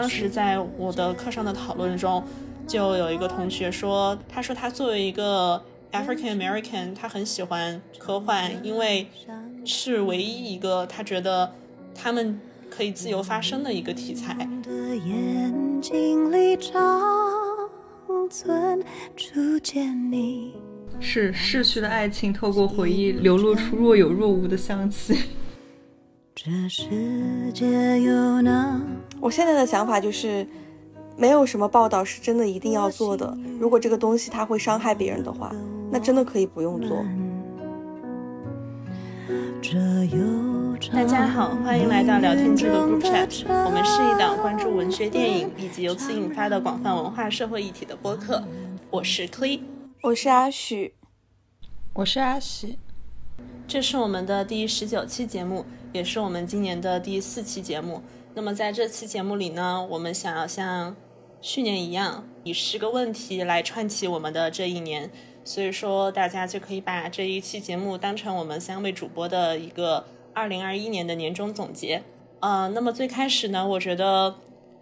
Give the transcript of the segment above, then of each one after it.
当时在我的课上的讨论中，就有一个同学说，他说他作为一个 African American，他很喜欢科幻，因为是唯一一个他觉得他们可以自由发声的一个题材。是逝去的爱情透过回忆流露出若有若无的香气。我现在的想法就是，没有什么报道是真的一定要做的。如果这个东西它会伤害别人的话，那真的可以不用做。大家好，欢迎来到聊天记录 Group Chat。我们是一档关注文学、电影以及由此引发的广泛文化社会议题的播客。我是 Cle，我是阿许，我是阿喜。这是我们的第十九期节目，也是我们今年的第四期节目。那么在这期节目里呢，我们想要像去年一样，以十个问题来串起我们的这一年。所以说，大家就可以把这一期节目当成我们三位主播的一个二零二一年的年终总结。呃，那么最开始呢，我觉得，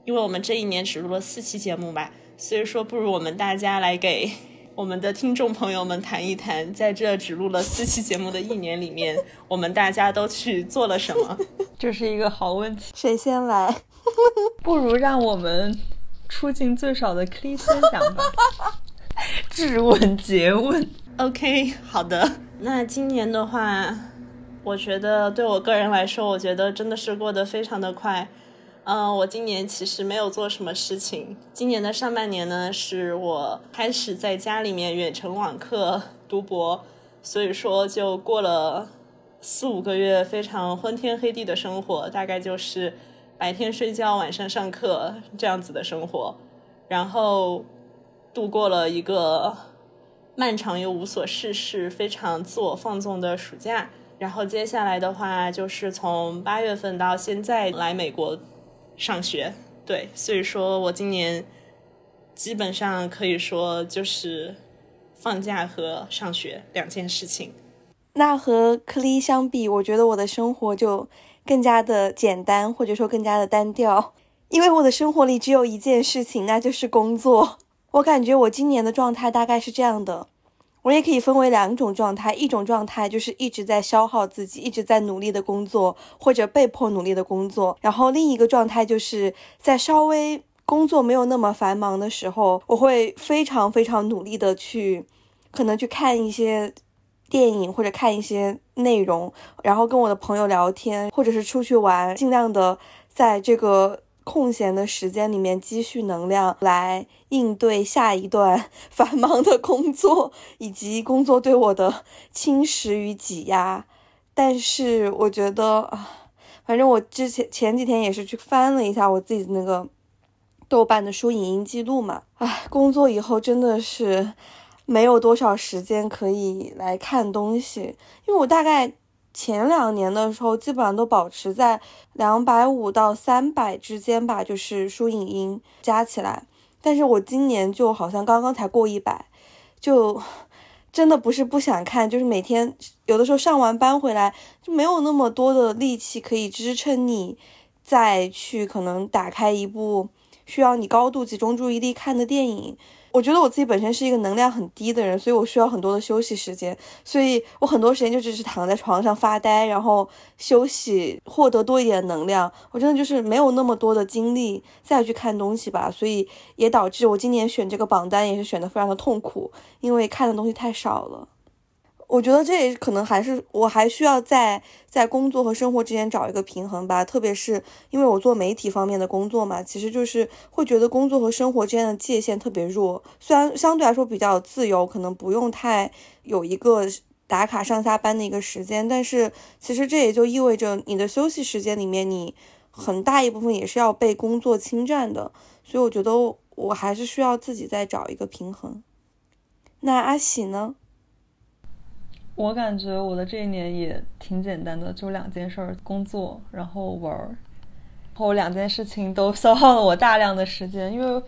因为我们这一年只录了四期节目吧，所以说不如我们大家来给。我们的听众朋友们谈一谈，在这只录了四期节目的一年里面，我们大家都去做了什么？这是一个好问题。谁先来？不如让我们出镜最少的 K 先讲吧。质问诘问。OK，好的。那今年的话，我觉得对我个人来说，我觉得真的是过得非常的快。嗯，我今年其实没有做什么事情。今年的上半年呢，是我开始在家里面远程网课读博，所以说就过了四五个月非常昏天黑地的生活，大概就是白天睡觉，晚上上课这样子的生活，然后度过了一个漫长又无所事事、非常自我放纵的暑假。然后接下来的话，就是从八月份到现在来美国。上学，对，所以说我今年基本上可以说就是放假和上学两件事情。那和克利相比，我觉得我的生活就更加的简单，或者说更加的单调，因为我的生活里只有一件事情，那就是工作。我感觉我今年的状态大概是这样的。我也可以分为两种状态，一种状态就是一直在消耗自己，一直在努力的工作或者被迫努力的工作，然后另一个状态就是在稍微工作没有那么繁忙的时候，我会非常非常努力的去，可能去看一些电影或者看一些内容，然后跟我的朋友聊天，或者是出去玩，尽量的在这个。空闲的时间里面积蓄能量来应对下一段 繁忙的工作以及工作对我的侵蚀与挤压。但是我觉得啊，反正我之前前几天也是去翻了一下我自己的那个豆瓣的书影音记录嘛。唉，工作以后真的是没有多少时间可以来看东西，因为我大概。前两年的时候，基本上都保持在两百五到三百之间吧，就是书影音加起来。但是我今年就好像刚刚才过一百，就 真的不是不想看，就是每天有的时候上完班回来就没有那么多的力气可以支撑你再去可能打开一部需要你高度集中注意力看的电影。我觉得我自己本身是一个能量很低的人，所以我需要很多的休息时间，所以我很多时间就只是躺在床上发呆，然后休息，获得多一点能量。我真的就是没有那么多的精力再去看东西吧，所以也导致我今年选这个榜单也是选的非常的痛苦，因为看的东西太少了。我觉得这也可能还是我还需要在在工作和生活之间找一个平衡吧，特别是因为我做媒体方面的工作嘛，其实就是会觉得工作和生活之间的界限特别弱。虽然相对来说比较自由，可能不用太有一个打卡上下班的一个时间，但是其实这也就意味着你的休息时间里面，你很大一部分也是要被工作侵占的。所以我觉得我还是需要自己再找一个平衡。那阿喜呢？我感觉我的这一年也挺简单的，就两件事儿：工作，然后玩儿。然后两件事情都消耗了我大量的时间。因为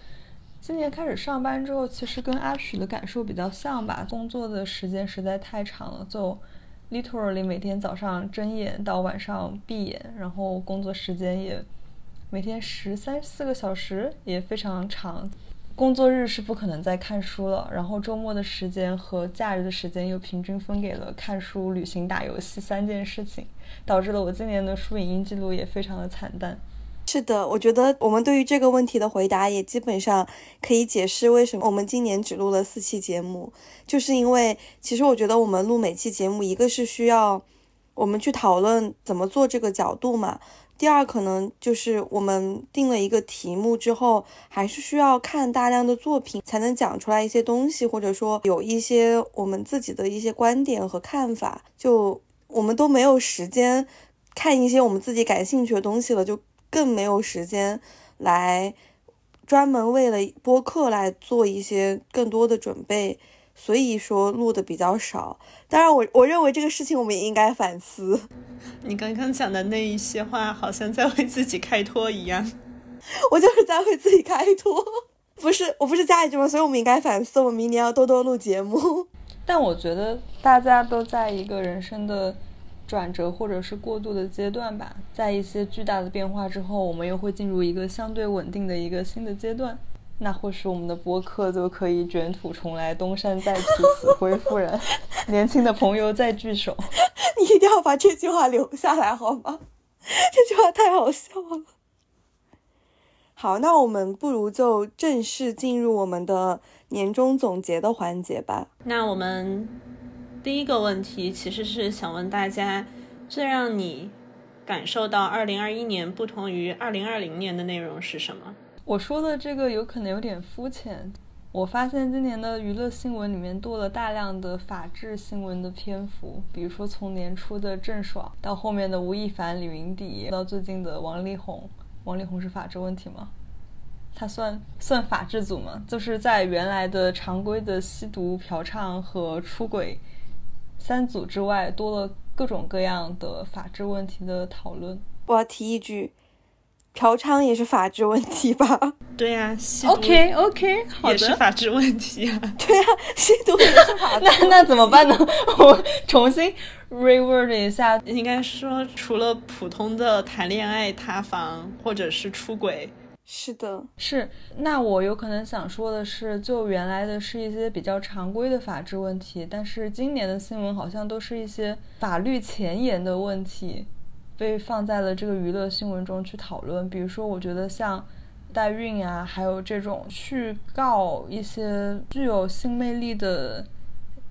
今年开始上班之后，其实跟阿许的感受比较像吧。工作的时间实在太长了，就 literally 每天早上睁眼到晚上闭眼，然后工作时间也每天十三四个小时也非常长。工作日是不可能再看书了，然后周末的时间和假日的时间又平均分给了看书、旅行、打游戏三件事情，导致了我今年的书影音记录也非常的惨淡。是的，我觉得我们对于这个问题的回答也基本上可以解释为什么我们今年只录了四期节目，就是因为其实我觉得我们录每期节目，一个是需要我们去讨论怎么做这个角度嘛。第二，可能就是我们定了一个题目之后，还是需要看大量的作品才能讲出来一些东西，或者说有一些我们自己的一些观点和看法。就我们都没有时间看一些我们自己感兴趣的东西了，就更没有时间来专门为了播客来做一些更多的准备。所以说录的比较少，当然我我认为这个事情我们也应该反思。你刚刚讲的那一些话，好像在为自己开脱一样。我就是在为自己开脱，不是我不是加一句吗？所以我们应该反思，我们明年要多多录节目。但我觉得大家都在一个人生的转折或者是过渡的阶段吧，在一些巨大的变化之后，我们又会进入一个相对稳定的一个新的阶段。那或许我们的播客就可以卷土重来，东山再起，死灰复燃，年轻的朋友再聚首。你一定要把这句话留下来好吗？这句话太好笑了。好，那我们不如就正式进入我们的年终总结的环节吧。那我们第一个问题其实是想问大家，最让你感受到二零二一年不同于二零二零年的内容是什么？我说的这个有可能有点肤浅。我发现今年的娱乐新闻里面多了大量的法治新闻的篇幅，比如说从年初的郑爽，到后面的吴亦凡、李云迪，到最近的王力宏。王力宏是法治问题吗？他算算法治组吗？就是在原来的常规的吸毒、嫖娼和出轨三组之外，多了各种各样的法治问题的讨论。我要提一句。嫖娼也是法治问题吧？对呀，OK OK，也是法治问题啊。对呀，吸毒也是法治。那那怎么办呢？我重新 reword 一下，应该说除了普通的谈恋爱、塌房或者是出轨，是的，是。那我有可能想说的是，就原来的是一些比较常规的法治问题，但是今年的新闻好像都是一些法律前沿的问题。被放在了这个娱乐新闻中去讨论，比如说，我觉得像代孕啊，还有这种去告一些具有性魅力的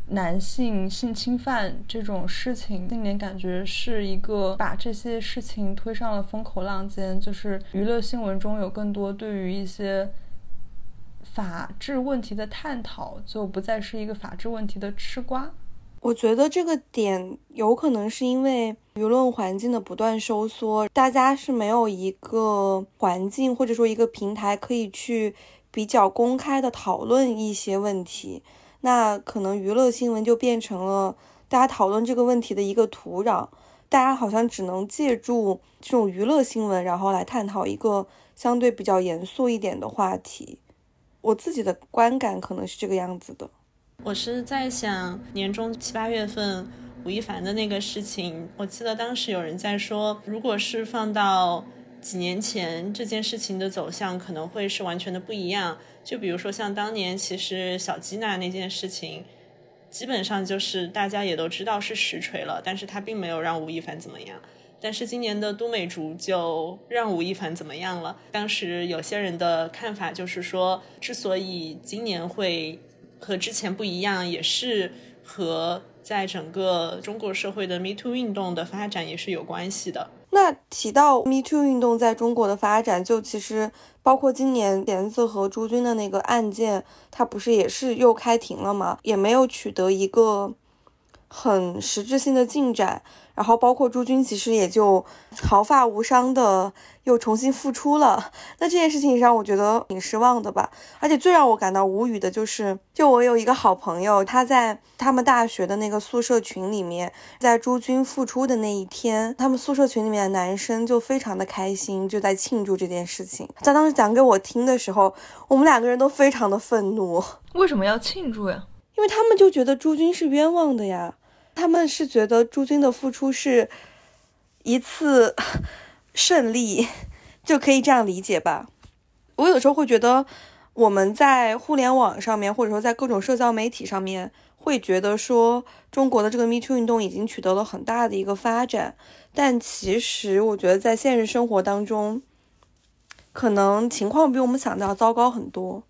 男性性侵犯这种事情，今年感觉是一个把这些事情推上了风口浪尖，就是娱乐新闻中有更多对于一些法治问题的探讨，就不再是一个法治问题的吃瓜。我觉得这个点有可能是因为舆论环境的不断收缩，大家是没有一个环境或者说一个平台可以去比较公开的讨论一些问题，那可能娱乐新闻就变成了大家讨论这个问题的一个土壤，大家好像只能借助这种娱乐新闻，然后来探讨一个相对比较严肃一点的话题。我自己的观感可能是这个样子的。我是在想年终七八月份吴亦凡的那个事情，我记得当时有人在说，如果是放到几年前，这件事情的走向可能会是完全的不一样。就比如说像当年，其实小吉娜那件事情，基本上就是大家也都知道是实锤了，但是他并没有让吴亦凡怎么样。但是今年的都美竹就让吴亦凡怎么样了？当时有些人的看法就是说，之所以今年会。和之前不一样，也是和在整个中国社会的 Me Too 运动的发展也是有关系的。那提到 Me Too 运动在中国的发展，就其实包括今年莲子和朱军的那个案件，它不是也是又开庭了吗？也没有取得一个很实质性的进展。然后包括朱军，其实也就毫发无伤的又重新复出了。那这件事情让我觉得挺失望的吧。而且最让我感到无语的就是，就我有一个好朋友，他在他们大学的那个宿舍群里面，在朱军复出的那一天，他们宿舍群里面的男生就非常的开心，就在庆祝这件事情。在当时讲给我听的时候，我们两个人都非常的愤怒。为什么要庆祝呀？因为他们就觉得朱军是冤枉的呀。他们是觉得朱军的付出是一次 胜利，就可以这样理解吧。我有时候会觉得，我们在互联网上面，或者说在各种社交媒体上面，会觉得说中国的这个 Me Too 运动已经取得了很大的一个发展，但其实我觉得在现实生活当中，可能情况比我们想的要糟糕很多。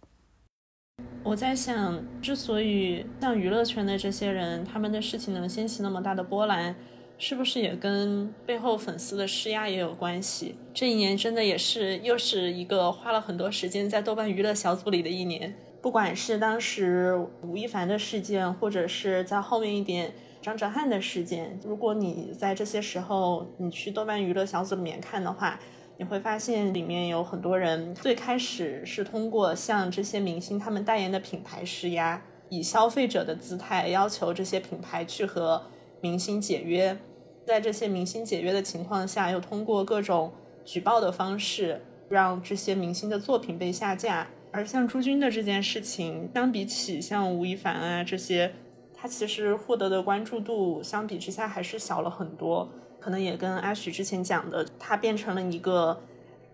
我在想，之所以像娱乐圈的这些人，他们的事情能掀起那么大的波澜。是不是也跟背后粉丝的施压也有关系？这一年真的也是又是一个花了很多时间在豆瓣娱乐小组里的一年。不管是当时吴亦凡的事件，或者是在后面一点张哲瀚的事件，如果你在这些时候你去豆瓣娱乐小组里面看的话，你会发现里面有很多人最开始是通过向这些明星他们代言的品牌施压，以消费者的姿态要求这些品牌去和明星解约。在这些明星解约的情况下，又通过各种举报的方式，让这些明星的作品被下架。而像朱军的这件事情，相比起像吴亦凡啊这些，他其实获得的关注度相比之下还是小了很多。可能也跟阿许之前讲的，它变成了一个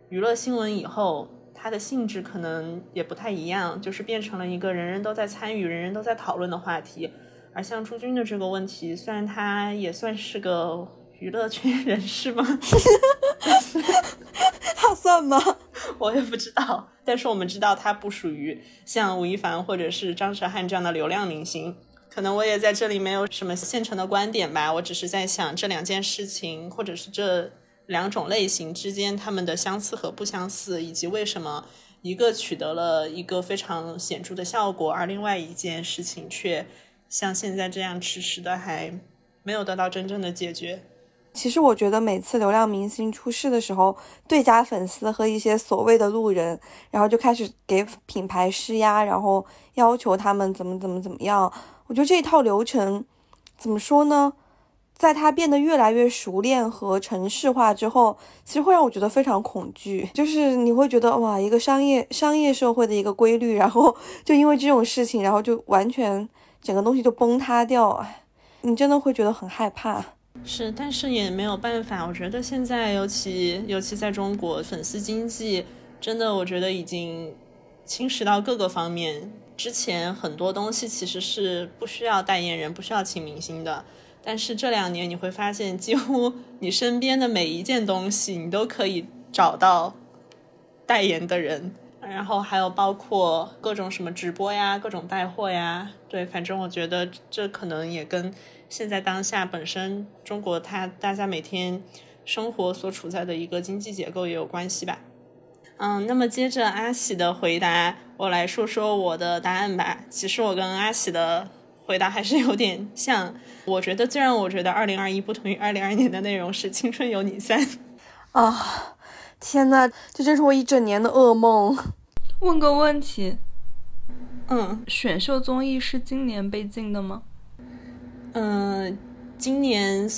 娱乐新闻以后，它的性质可能也不太一样，就是变成了一个人人都在参与、人人都在讨论的话题。而像朱军的这个问题，虽然他也算是个娱乐圈人士吗？他算吗？我也不知道。但是我们知道他不属于像吴亦凡或者是张哲瀚这样的流量明星。可能我也在这里没有什么现成的观点吧。我只是在想这两件事情，或者是这两种类型之间他们的相似和不相似，以及为什么一个取得了一个非常显著的效果，而另外一件事情却。像现在这样迟迟的还没有得到真正的解决。其实我觉得每次流量明星出事的时候，对家粉丝和一些所谓的路人，然后就开始给品牌施压，然后要求他们怎么怎么怎么样。我觉得这一套流程怎么说呢？在他变得越来越熟练和程式化之后，其实会让我觉得非常恐惧。就是你会觉得哇，一个商业商业社会的一个规律，然后就因为这种事情，然后就完全。整个东西就崩塌掉，你真的会觉得很害怕。是，但是也没有办法。我觉得现在，尤其尤其在中国，粉丝经济真的，我觉得已经侵蚀到各个方面。之前很多东西其实是不需要代言人，不需要请明星的，但是这两年你会发现，几乎 你身边的每一件东西，你都可以找到代言的人。然后还有包括各种什么直播呀，各种带货呀，对，反正我觉得这可能也跟现在当下本身中国它大家每天生活所处在的一个经济结构也有关系吧。嗯，那么接着阿喜的回答，我来说说我的答案吧。其实我跟阿喜的回答还是有点像。我觉得最让我觉得二零二一不同于二零二年的内容是《青春有你三》啊。天呐，这真是我一整年的噩梦。问个问题，嗯，选秀综艺是今年被禁的吗？嗯，今年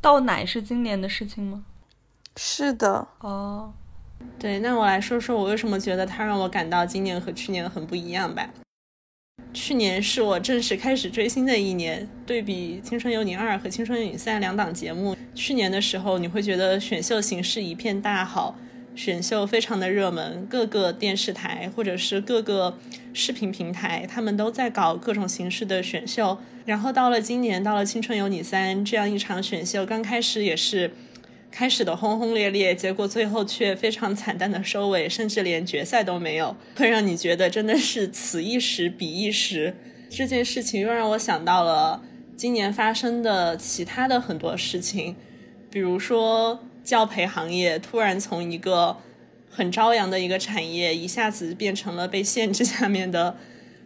倒奶是今年的事情吗？是的。哦，对，那我来说说我为什么觉得它让我感到今年和去年很不一样吧。去年是我正式开始追星的一年，对比《青春有你二》和《青春有你三》两档节目，去年的时候你会觉得选秀形势一片大好，选秀非常的热门，各个电视台或者是各个视频平台，他们都在搞各种形式的选秀。然后到了今年，到了《青春有你三》这样一场选秀，刚开始也是。开始的轰轰烈烈，结果最后却非常惨淡的收尾，甚至连决赛都没有，会让你觉得真的是此一时彼一时。这件事情又让我想到了今年发生的其他的很多事情，比如说教培行业突然从一个很朝阳的一个产业，一下子变成了被限制下面的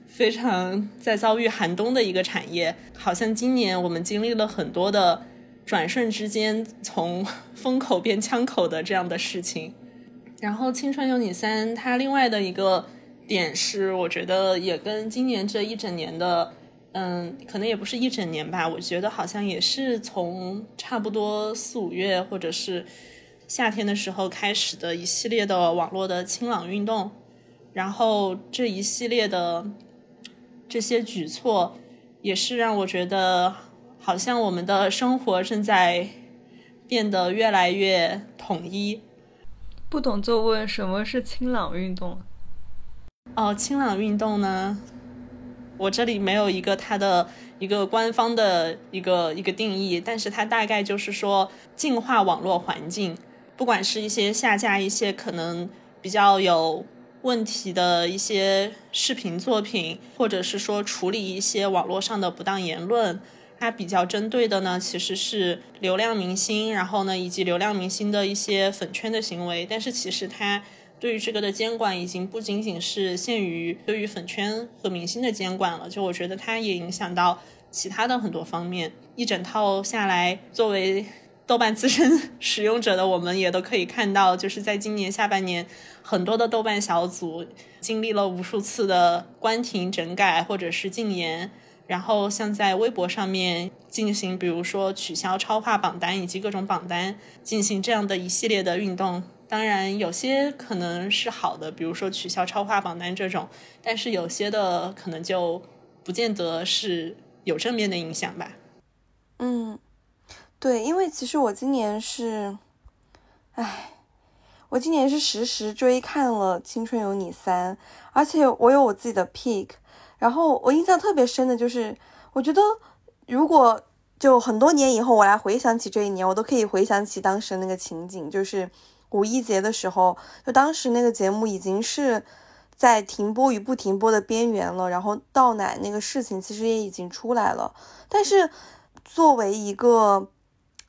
非常在遭遇寒冬的一个产业。好像今年我们经历了很多的。转瞬之间从风口变枪口的这样的事情，然后《青春有你三》它另外的一个点是，我觉得也跟今年这一整年的，嗯，可能也不是一整年吧，我觉得好像也是从差不多四五月或者是夏天的时候开始的一系列的网络的清朗运动，然后这一系列的这些举措也是让我觉得。好像我们的生活正在变得越来越统一。不懂就问什么是清朗运动？哦，清朗运动呢？我这里没有一个它的一个官方的一个一个定义，但是它大概就是说净化网络环境，不管是一些下架一些可能比较有问题的一些视频作品，或者是说处理一些网络上的不当言论，它比较针对的呢其实是流量明星，然后呢以及流量明星的一些粉圈的行为，但是其实它。对于这个的监管已经不仅仅是限于对于粉圈和明星的监管了，就我觉得它也影响到其他的很多方面。一整套下来，作为豆瓣资深 使用者的我们也都可以看到，就是在今年下半年，很多的豆瓣小组经历了无数次的关停、整改或者是禁言，然后像在微博上面进行，比如说取消超话榜单以及各种榜单，进行这样的一系列的运动。当然，有些可能是好的，比如说取消超话榜单这种，但是有些的可能就不见得是有正面的影响吧。嗯，对，因为其实我今年是，唉，我今年是实时追看了《青春有你三》，而且我有我自己的 pick。然后我印象特别深的就是，我觉得如果就很多年以后我来回想起这一年，我都可以回想起当时那个情景，就是。五一节的时候，就当时那个节目已经是在停播与不停播的边缘了，然后倒奶那个事情其实也已经出来了。但是作为一个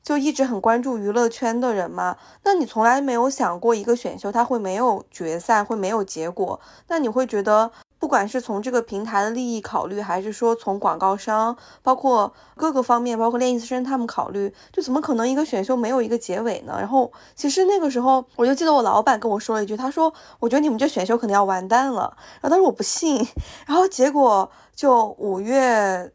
就一直很关注娱乐圈的人嘛，那你从来没有想过一个选秀它会没有决赛，会没有结果，那你会觉得？不管是从这个平台的利益考虑，还是说从广告商，包括各个方面，包括练习生他们考虑，就怎么可能一个选秀没有一个结尾呢？然后其实那个时候，我就记得我老板跟我说了一句，他说：“我觉得你们这选秀可能要完蛋了。”然后当时我不信，然后结果就五月。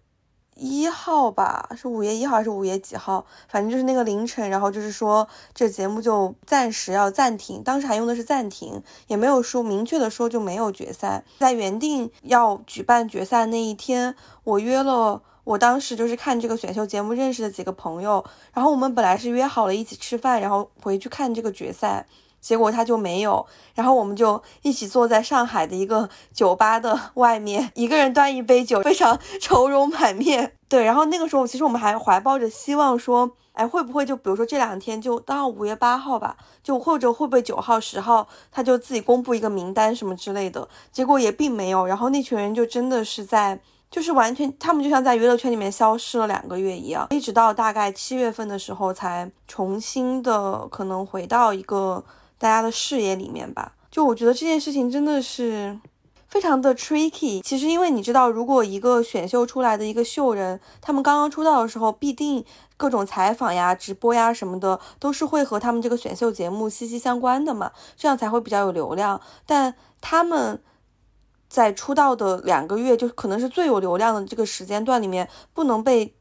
一号吧，是五月一号还是五月几号？反正就是那个凌晨，然后就是说这节目就暂时要暂停，当时还用的是暂停，也没有说明确的说就没有决赛。在原定要举办决赛那一天，我约了我当时就是看这个选秀节目认识的几个朋友，然后我们本来是约好了一起吃饭，然后回去看这个决赛。结果他就没有，然后我们就一起坐在上海的一个酒吧的 外面，一个人端一杯酒，非常 愁容满面。对，然后那个时候其实我们还怀抱着希望说，哎，会不会就比如说这两天就到五月八号吧，就或者会不会九号、十号他就自己公布一个名单什么之类的。结果也并没有，然后那群人就真的是在，就是完全他们就像在娱乐圈里面消失了两个月一样，一直到大概七月份的时候才重新的可能回到一个。大家的视野里面吧，就我觉得这件事情真的是非常的 tricky。其实，因为你知道，如果一个选秀出来的一个秀人，他们刚刚出道的时候，必定各种采访呀、直播呀什么的，都是会和他们这个选秀节目息息相关的嘛，这样才会比较有流量。但他们在出道的两个月，就可能是最有流量的这个时间段里面，不能被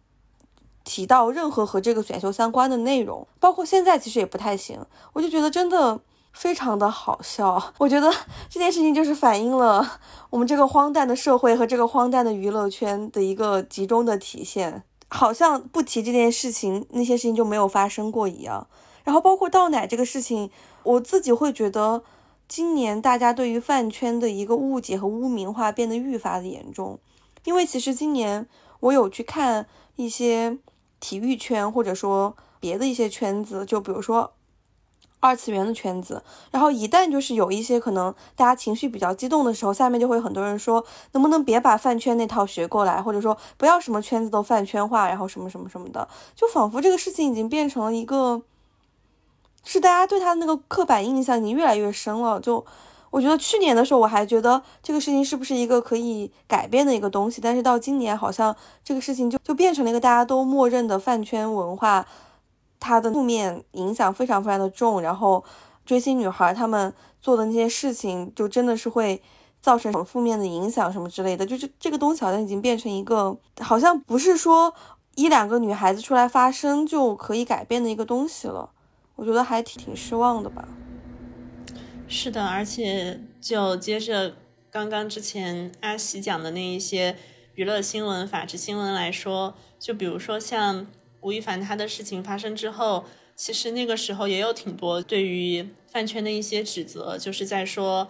提到任何和这个选秀相关的内容，包括现在其实也不太行。我就觉得真的。非常的好笑，我觉得这件事情就是反映了我们这个荒诞的社会和这个荒诞的娱乐圈的一个集中的体现，好像不提这件事情，那些事情就没有发生过一样。然后包括倒奶这个事情，我自己会觉得，今年大家对于饭圈的一个误解和污名化变得愈发的严重，因为其实今年我有去看一些体育圈或者说别的一些圈子，就比如说。二次元的圈子，然后一旦就是有一些可能大家情绪比较激动的时候，下面就会很多人说，能不能别把饭圈那套学过来，或者说不要什么圈子都饭圈化，然后什么什么什么的，就仿佛这个事情已经变成了一个，是大家对他的那个刻板印象已经越来越深了。就我觉得去年的时候我还觉得这个事情是不是一个可以改变的一个东西，但是到今年好像这个事情就就变成了一个大家都默认的饭圈文化。它的负面影响非常非常的重，然后追星女孩她们做的那些事情，就真的是会造成什么负面的影响什么之类的，就是这个东西好像已经变成一个，好像不是说一两个女孩子出来发声就可以改变的一个东西了，我觉得还挺挺失望的吧。是的，而且就接着刚刚之前阿喜讲的那一些娱乐新闻、法制新闻来说，就比如说像。吴亦凡他的事情发生之后，其实那个时候也有挺多对于饭圈的一些指责，就是在说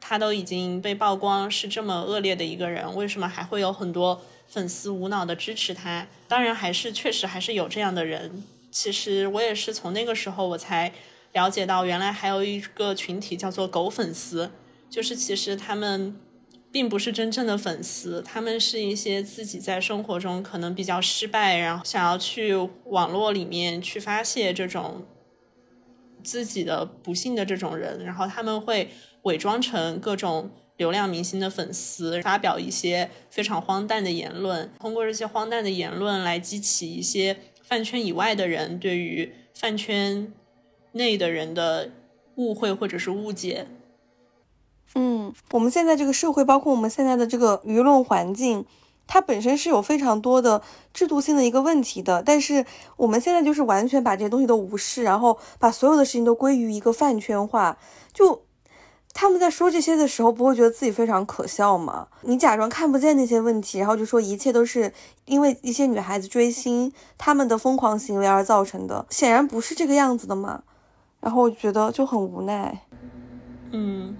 他都已经被曝光是这么恶劣的一个人，为什么还会有很多粉丝无脑的支持他？当然，还是确实还是有这样的人。其实我也是从那个时候我才了解到，原来还有一个群体叫做狗粉丝，就是其实他们。并不是真正的粉丝，他们是一些自己在生活中可能比较失败，然后想要去网络里面去发泄这种自己的不幸的这种人，然后他们会伪装成各种流量明星的粉丝，发表一些非常荒诞的言论，通过这些荒诞的言论来激起一些饭圈以外的人对于饭圈内的人的误会或者是误解。嗯，我们现在这个社会，包括我们现在的这个舆论环境，它本身是有非常多的制度性的一个问题的。但是我们现在就是完全把这些东西都无视，然后把所有的事情都归于一个饭圈化。就他们在说这些的时候，不会觉得自己非常可笑吗？你假装看不见那些问题，然后就说一切都是因为一些女孩子追星他们的疯狂行为而造成的，显然不是这个样子的嘛。然后我觉得就很无奈。嗯。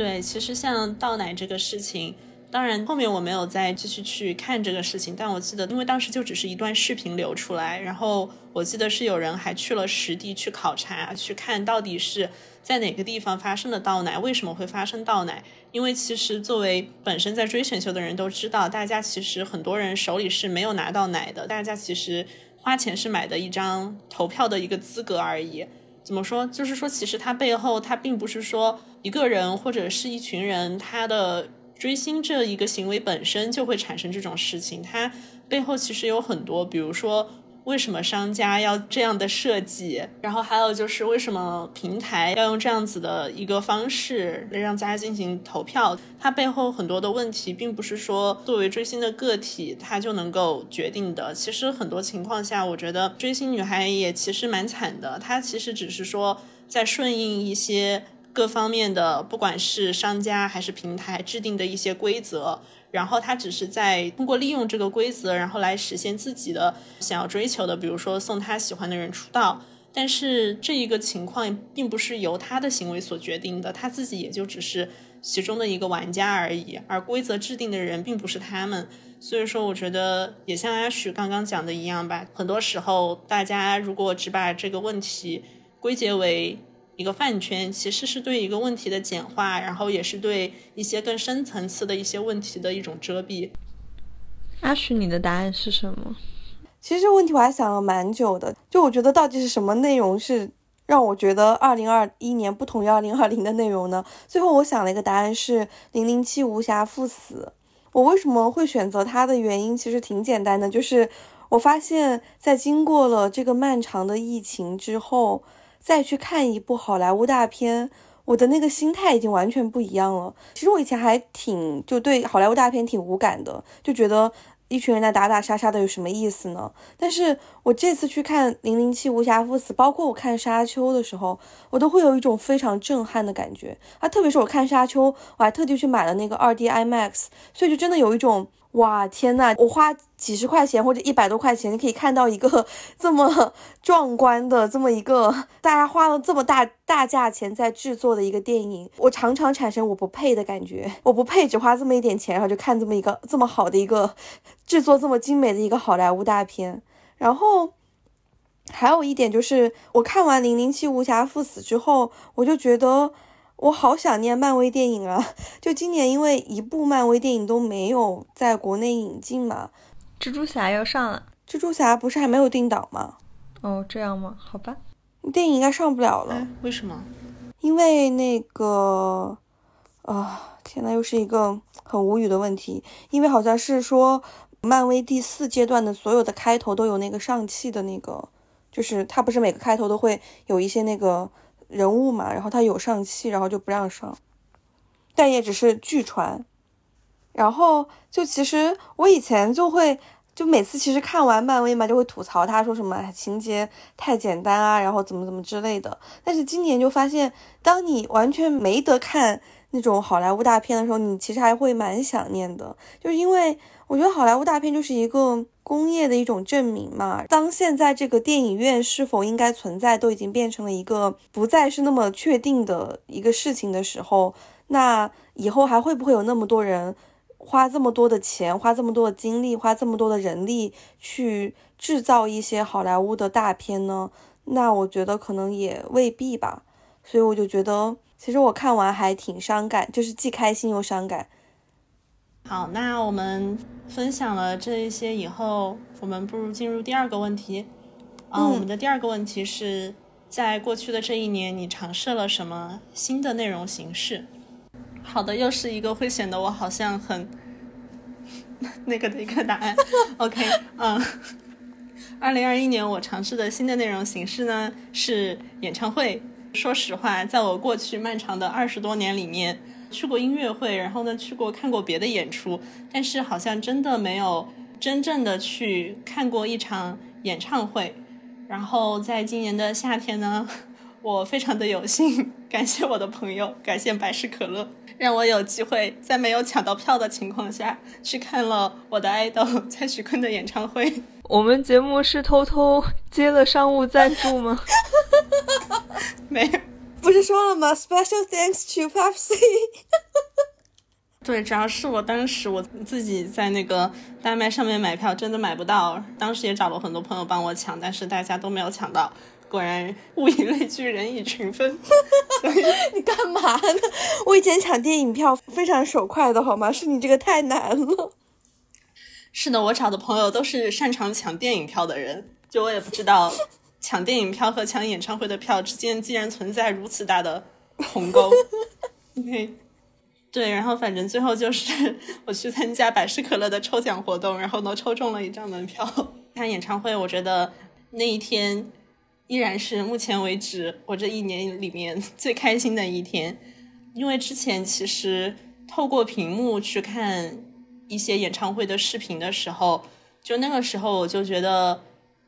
对，其实像倒奶这个事情，当然后面我没有再继续去看这个事情，但我记得，因为当时就只是一段视频流出来，然后我记得是有人还去了实地去考察，去看到底是在哪个地方发生的倒奶，为什么会发生倒奶？因为其实作为本身在追选秀的人都知道，大家其实很多人手里是没有拿到奶的，大家其实花钱是买的一张投票的一个资格而已。怎么说？就是说，其实他背后他并不是说。一个人或者是一群人，他的追星这一个行为本身就会产生这种事情，它背后其实有很多，比如说为什么商家要这样的设计，然后还有就是为什么平台要用这样子的一个方式来让大家进行投票，它背后很多的问题，并不是说作为追星的个体他就能够决定的。其实很多情况下，我觉得追星女孩也其实蛮惨的，她其实只是说在顺应一些。各方面的，不管是商家还是平台制定的一些规则，然后他只是在通过利用这个规则，然后来实现自己的想要追求的，比如说送他喜欢的人出道。但是这一个情况并不是由他的行为所决定的，他自己也就只是其中的一个玩家而已，而规则制定的人并不是他们。所以说，我觉得也像阿许刚刚讲的一样吧，很多时候大家如果只把这个问题归结为。一个饭圈其实是对一个问题的简化，然后也是对一些更深层次的一些问题的一种遮蔽。阿许，你的答案是什么？其实这个问题我还想了蛮久的，就我觉得到底是什么内容是让我觉得二零二一年不同于二零二零的内容呢？最后我想了一个答案是零零七无暇赴死。我为什么会选择它的原因其实挺简单的，就是我发现，在经过了这个漫长的疫情之后。再去看一部好莱坞大片，我的那个心态已经完全不一样了。其实我以前还挺就对好莱坞大片挺无感的，就觉得一群人在打打杀杀的有什么意思呢？但是我这次去看《零零七：无暇赴死》，包括我看《沙丘》的时候，我都会有一种非常震撼的感觉啊！特别是我看《沙丘》，我还特地去买了那个二 D IMAX，所以就真的有一种。哇天呐！我花几十块钱或者一百多块钱，你可以看到一个 这么 壮观的这么一个大家花了这么大大价钱在制作的一个电影，我常常产生我不配的感觉，我不配只花这么一点钱，然后就看这么一个这么好的一个制作这么精美的一个好莱坞大片。然后还有一点就是，我看完《零零七：无暇赴死》之后，我就觉得。我好想念漫威电影啊！就今年，因为一部漫威电影都没有在国内引进嘛。蜘蛛侠要上了，蜘蛛侠不是还没有定档吗？哦，这样吗？好吧，电影应该上不了了。为什么？因为那个啊，天呐，又是一个很无语的问题。因为好像是说，漫威第四阶段的所有的开头都有那个上汽的那个，就是它不是每个开头都会有一些那个。人物嘛，然后他有上气，然后就不让上，但也只是据传。然后就其实我以前就会，就每次其实看完漫威嘛，就会吐槽他说什么情节太简单啊，然后怎么怎么之类的。但是今年就发现，当你完全没得看那种好莱坞大片的时候，你其实还会蛮想念的，就是因为。我觉得好莱坞大片就是一个工业的一种证明嘛。当现在这个电影院是否应该存在都已经变成了一个不再是那么确定的一个事情的时候，那以后还会不会有那么多人花这么多的钱、花这么多的精力、花这么多的人力去制造一些好莱坞的大片呢？那我觉得可能也未必吧。所以我就觉得，其实我看完还挺伤感，就是既开心又伤感。好，那我们分享了这一些以后，我们不如进入第二个问题。啊，我们的第二个问题是在过去的这一年，你尝试了什么新的内容形式？好的，又是一个会显得我好像很 那个的一个答案。OK，嗯，二零二一年我尝试的新的内容形式呢是演唱会。说实话，在我过去漫长的二十多年里面。去过音乐会，然后呢，去过看过别的演出，但是好像真的没有真正的去看过一场演唱会。然后在今年的夏天呢，我非常的有幸，感谢我的朋友，感谢百事可乐，让我有机会在没有抢到票的情况下去看了我的爱豆蔡徐坤的演唱会。我们节目是偷偷接了商务赞助吗？没有。不是说了吗？Special thanks to Pepsi。对，主要是我当时我自己在那个大麦上面买票，真的买不到。当时也找了很多朋友帮我抢，但是大家都没有抢到。果然物以类聚，人以群分。你干嘛呢？我以前抢电影票非常手快的好吗？是你这个太难了。是的，我找的朋友都是擅长抢电影票的人，就我也不知道。抢电影票和抢演唱会的票之间竟然存在如此大的鸿沟。对，然后反正最后就是我去参加百事可乐的抽奖活动，然后呢抽中了一张门票看演唱会。我觉得那一天依然是目前为止我这一年里面最开心的一天，因为之前其实透过屏幕去看一些演唱会的视频的时候，就那个时候我就觉得。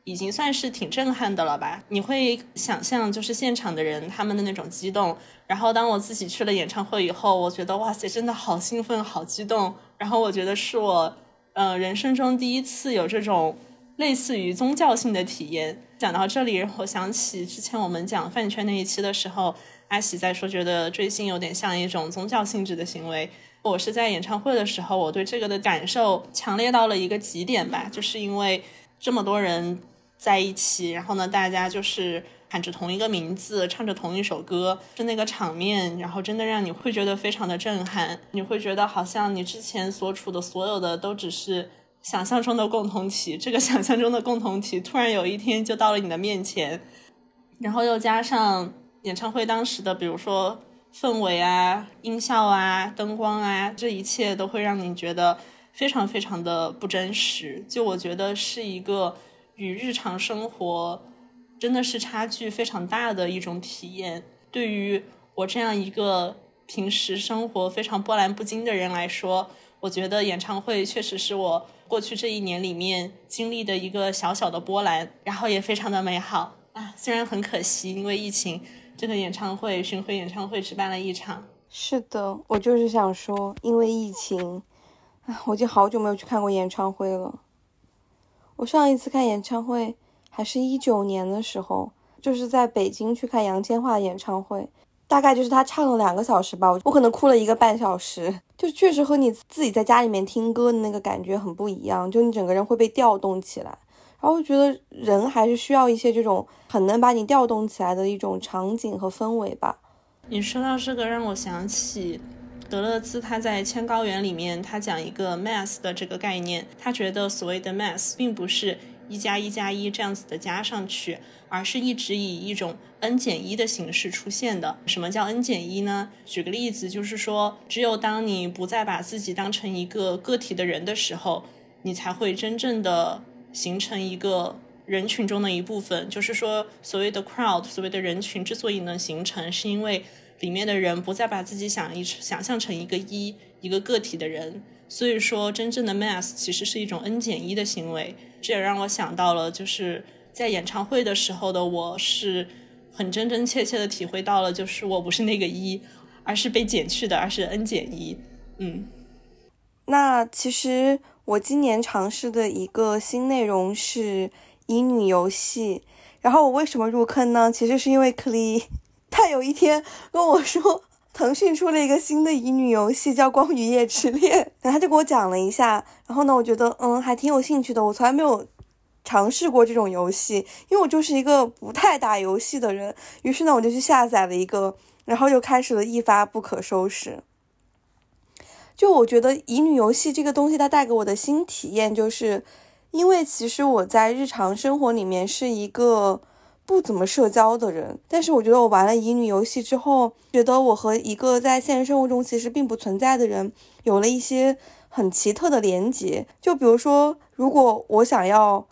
已经算是挺震撼的了吧？你会想象就是现场的人他们的那种激动，然后当我自己去了演唱会以后，我觉得哇塞，真的好兴奋，好激动。然后我觉得是我，呃，人生中第一次有这种类似于宗教性的体验。讲到这里，我想起之前我们讲饭圈那一期的时候，阿喜在说，觉得追星有点像一种宗教性质的行为。我是在演唱会的时候，我对这个的感受强烈到了一个极点吧，就是因为这么多人。在一起，然后呢，大家就是喊着同一个名字，唱着同一首歌，是那个场面，然后真的让你会觉得非常的震撼。你会觉得好像你之前所处的所有的都只是想象中的共同体，这个想象中的共同体突然有一天就到了你的面前，然后又加上演唱会当时的，比如说氛围啊、音效啊、灯光啊，这一切都会让你觉得非常非常的不真实。就我觉得是一个。与日常生活真的是差距非常大的一种体验。对于我这样一个平时生活非常波澜不惊的人来说，我觉得演唱会确实是我过去这一年里面经历的一个小小的波澜，然后也非常的美好啊。虽然很可惜，因为疫情，这个演唱会巡回演唱会只办了一场。是的，我就是想说，因为疫情，啊，我已经好久没有去看过演唱会了。我上一次看演唱会还是一九年的时候，就是在北京去看杨千嬅的演唱会，大概就是他唱了两个小时吧，我可能哭了一个半小时，就确实和你自己在家里面听歌的那个感觉很不一样，就你整个人会被调动起来，然后觉得人还是需要一些这种很能把你调动起来的一种场景和氛围吧。你说到这个，让我想起。德勒兹他在《千高原》里面，他讲一个 mass 的这个概念。他觉得所谓的 mass 并不是一加一加一这样子的加上去，而是一直以一种 n 减一的形式出现的。什么叫 n 减一呢？举个例子，就是说，只有当你不再把自己当成一个个体的人的时候，你才会真正的形成一个人群中的一部分。就是说，所谓的 crowd，所谓的人群之所以能形成，是因为。里面的人不再把自己想一想象成一个一一个个体的人，所以说真正的 mass 其实是一种 n 减一的行为。这也让我想到了，就是在演唱会的时候的我是很真真切切的体会到了，就是我不是那个一，而是被减去的，而是 n 减一。嗯，那其实我今年尝试的一个新内容是乙女游戏。然后我为什么入坑呢？其实是因为 Clee，他有一天跟我说，腾讯出了一个新的乙女游戏，叫《光与夜之恋》，然后他就给我讲了一下。然后呢，我觉得嗯还挺有兴趣的。我从来没有尝试过这种游戏，因为我就是一个不太打游戏的人。于是呢，我就去下载了一个，然后就开始了一发不可收拾。就我觉得乙女游戏这个东西，它带给我的新体验就是。因为其实我在日常生活里面是一个不怎么社交的人，但是我觉得我玩了乙女游戏之后，觉得我和一个在现实生活中其实并不存在的人有了一些很奇特的连接。就比如说，如果我想要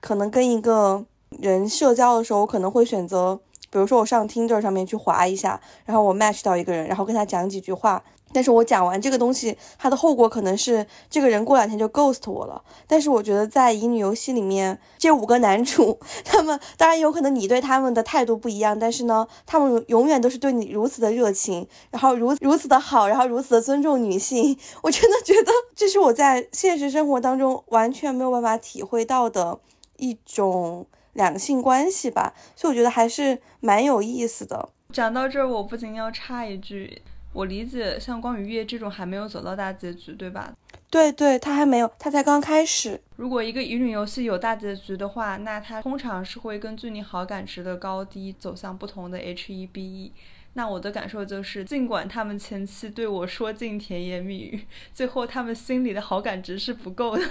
可能跟一个人社交的时候，我可能会选择，比如说我上 Tinder 上面去划一下，然后我 match 到一个人，然后跟他讲几句话。但是我讲完这个东西，它的后果可能是这个人过两天就 ghost 我了。但是我觉得在乙女游戏里面，这五个男主，他们当然有可能你对他们的态度不一样，但是呢，他们永远都是对你如此的热情，然后如如此的好，然后如此的尊重女性。我真的觉得这是我在现实生活当中完全没有办法体会到的一种两性关系吧。所以我觉得还是蛮有意思的。讲到这儿，我不仅要插一句。我理解，像《光与夜》这种还没有走到大结局，对吧？对对，它还没有，它才刚开始。如果一个乙女游戏有大结局的话，那它通常是会根据你好感值的高低走向不同的 H E B E。那我的感受就是，尽管他们前期对我说尽甜言蜜语，最后他们心里的好感值是不够的，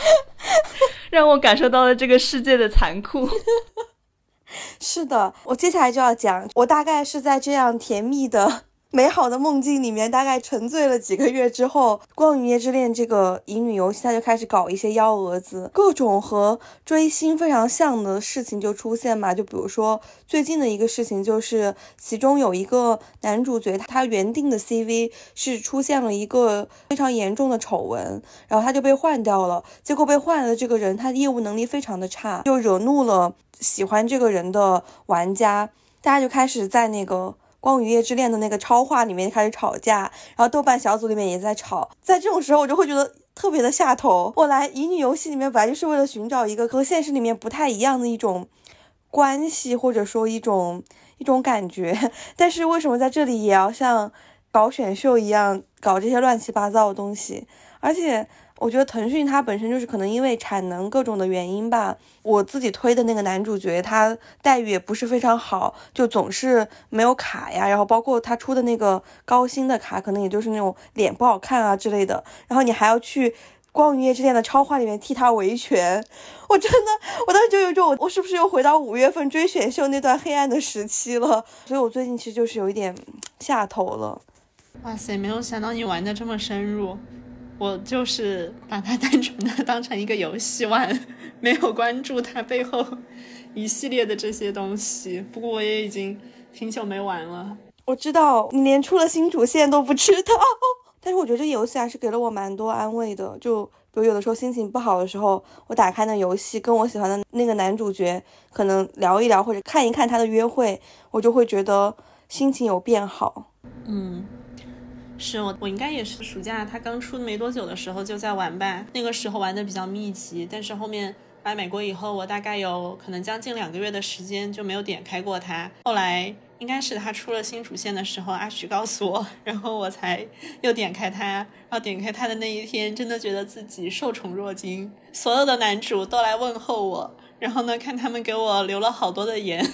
让我感受到了这个世界的残酷。是的，我接下来就要讲，我大概是在这样甜蜜的。美好的梦境里面，大概沉醉了几个月之后，《光与夜之恋》这个乙女游戏，它就开始搞一些幺蛾子，各种和追星非常像的事情就出现嘛。就比如说最近的一个事情，就是其中有一个男主角，他原定的 CV 是出现了一个非常严重的丑闻，然后他就被换掉了。结果被换的这个人，他的业务能力非常的差，就惹怒了喜欢这个人的玩家，大家就开始在那个。《光与夜之恋》的那个超话里面开始吵架，然后豆瓣小组里面也在吵。在这种时候，我就会觉得特别的下头。我来乙女游戏里面本来就是为了寻找一个和现实里面不太一样的一种关系，或者说一种一种感觉。但是为什么在这里也要像搞选秀一样搞这些乱七八糟的东西？而且。我觉得腾讯它本身就是可能因为产能各种的原因吧，我自己推的那个男主角他待遇也不是非常好，就总是没有卡呀，然后包括他出的那个高薪的卡，可能也就是那种脸不好看啊之类的，然后你还要去光与夜之恋的超话里面替他维权，我真的，我当时就有一种我是不是又回到五月份追选秀那段黑暗的时期了？所以我最近其实就是有一点下头了。哇塞，没有想到你玩的这么深入。我就是把它单纯的当成一个游戏玩，没有关注它背后一系列的这些东西。不过我也已经挺久没玩了。我知道你连出了新主线都不知道，但是我觉得这游戏还是给了我蛮多安慰的。就比如有的时候心情不好的时候，我打开那游戏，跟我喜欢的那个男主角可能聊一聊，或者看一看他的约会，我就会觉得心情有变好。嗯。是我，我应该也是暑假他刚出没多久的时候就在玩吧，那个时候玩的比较密集，但是后面来美国以后，我大概有可能将近两个月的时间就没有点开过它。后来应该是他出了新主线的时候，阿许告诉我，然后我才又点开它。然后点开它的那一天，真的觉得自己受宠若惊，所有的男主都来问候我，然后呢，看他们给我留了好多的言。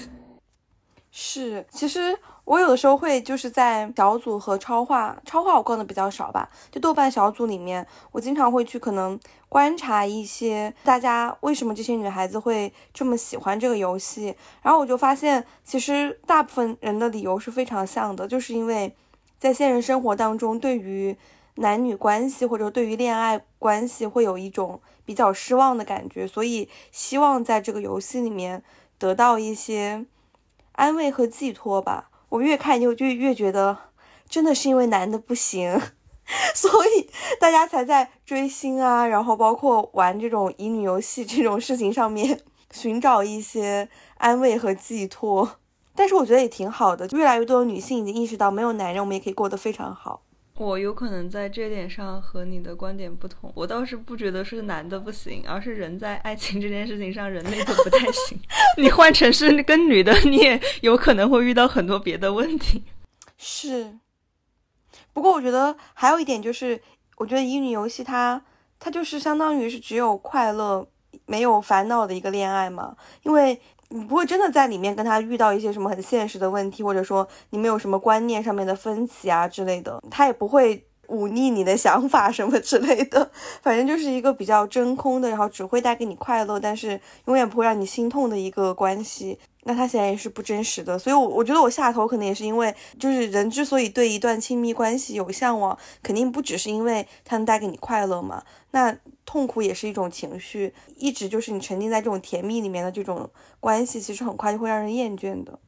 是，其实。我有的时候会就是在小组和超话，超话我逛的比较少吧。就豆瓣小组里面，我经常会去可能观察一些大家为什么这些女孩子会这么喜欢这个游戏。然后我就发现，其实大部分人的理由是非常像的，就是因为在现实生活当中，对于男女关系或者对于恋爱关系会有一种比较失望的感觉，所以希望在这个游戏里面得到一些安慰和寄托吧。我越看就就越觉得，真的是因为男的不行，所以大家才在追星啊，然后包括玩这种乙女游戏这种事情上面寻找一些安慰和寄托。但是我觉得也挺好的，越来越多的女性已经意识到，没有男人我们也可以过得非常好。我有可能在这点上和你的观点不同，我倒是不觉得是男的不行，而是人在爱情这件事情上，人类就不太行。你换成是跟女的，你也有可能会遇到很多别的问题。是，不过我觉得还有一点就是，我觉得乙女游戏它它就是相当于是只有快乐没有烦恼的一个恋爱嘛，因为。你不会真的在里面跟他遇到一些什么很现实的问题，或者说你们有什么观念上面的分歧啊之类的，他也不会忤逆你的想法什么之类的，反正就是一个比较真空的，然后只会带给你快乐，但是永远不会让你心痛的一个关系。那它显然也是不真实的，所以，我我觉得我下头可能也是因为，就是人之所以对一段亲密关系有向往，肯定不只是因为它能带给你快乐嘛。那痛苦也是一种情绪，一直就是你沉浸在这种甜蜜里面的这种关系，其实很快就会让人厌倦的。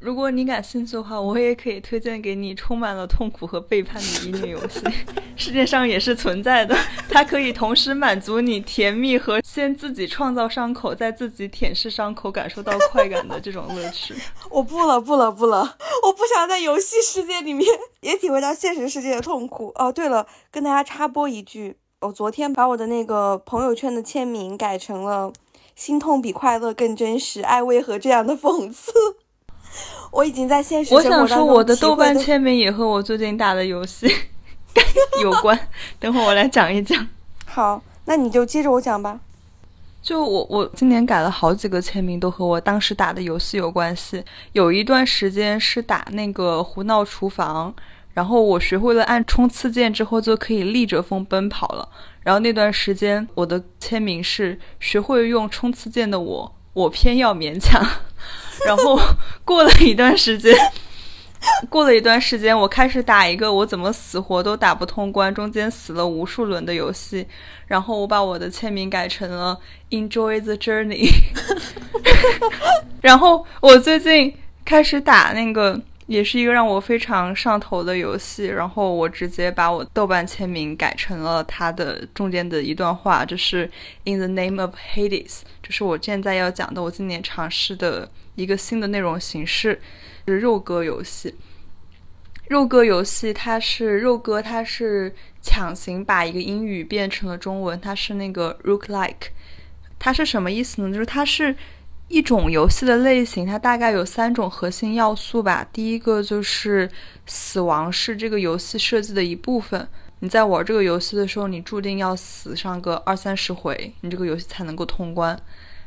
如果你感兴趣的话，我也可以推荐给你充满了痛苦和背叛的乙女游戏，世界上也是存在的。它可以同时满足你甜蜜和先自己创造伤口，再自己舔舐伤口，感受到快感的这种乐趣。我不了，不了，不了！我不想在游戏世界里面也体会到现实世界的痛苦。哦，对了，跟大家插播一句，我昨天把我的那个朋友圈的签名改成了“心痛比快乐更真实，爱为何这样的讽刺”。我已经在现实。我想说，我的豆瓣签名也和我最近打的游戏 有关。等会儿我来讲一讲。好，那你就接着我讲吧。就我，我今年改了好几个签名，都和我当时打的游戏有关系。有一段时间是打那个《胡闹厨房》，然后我学会了按冲刺键之后就可以逆着风奔跑了。然后那段时间我的签名是“学会用冲刺键的我，我偏要勉强”。然后过了一段时间，过了一段时间，我开始打一个我怎么死活都打不通关，中间死了无数轮的游戏。然后我把我的签名改成了 “Enjoy the journey”。然后我最近开始打那个，也是一个让我非常上头的游戏。然后我直接把我豆瓣签名改成了它的中间的一段话，就是 “In the name of Hades”，就是我现在要讲的，我今年尝试的。一个新的内容形式是肉鸽游戏。肉鸽游戏，它是肉鸽，它是强行把一个英语变成了中文，它是那个 rook like，它是什么意思呢？就是它是一种游戏的类型，它大概有三种核心要素吧。第一个就是死亡是这个游戏设计的一部分，你在玩这个游戏的时候，你注定要死上个二三十回，你这个游戏才能够通关。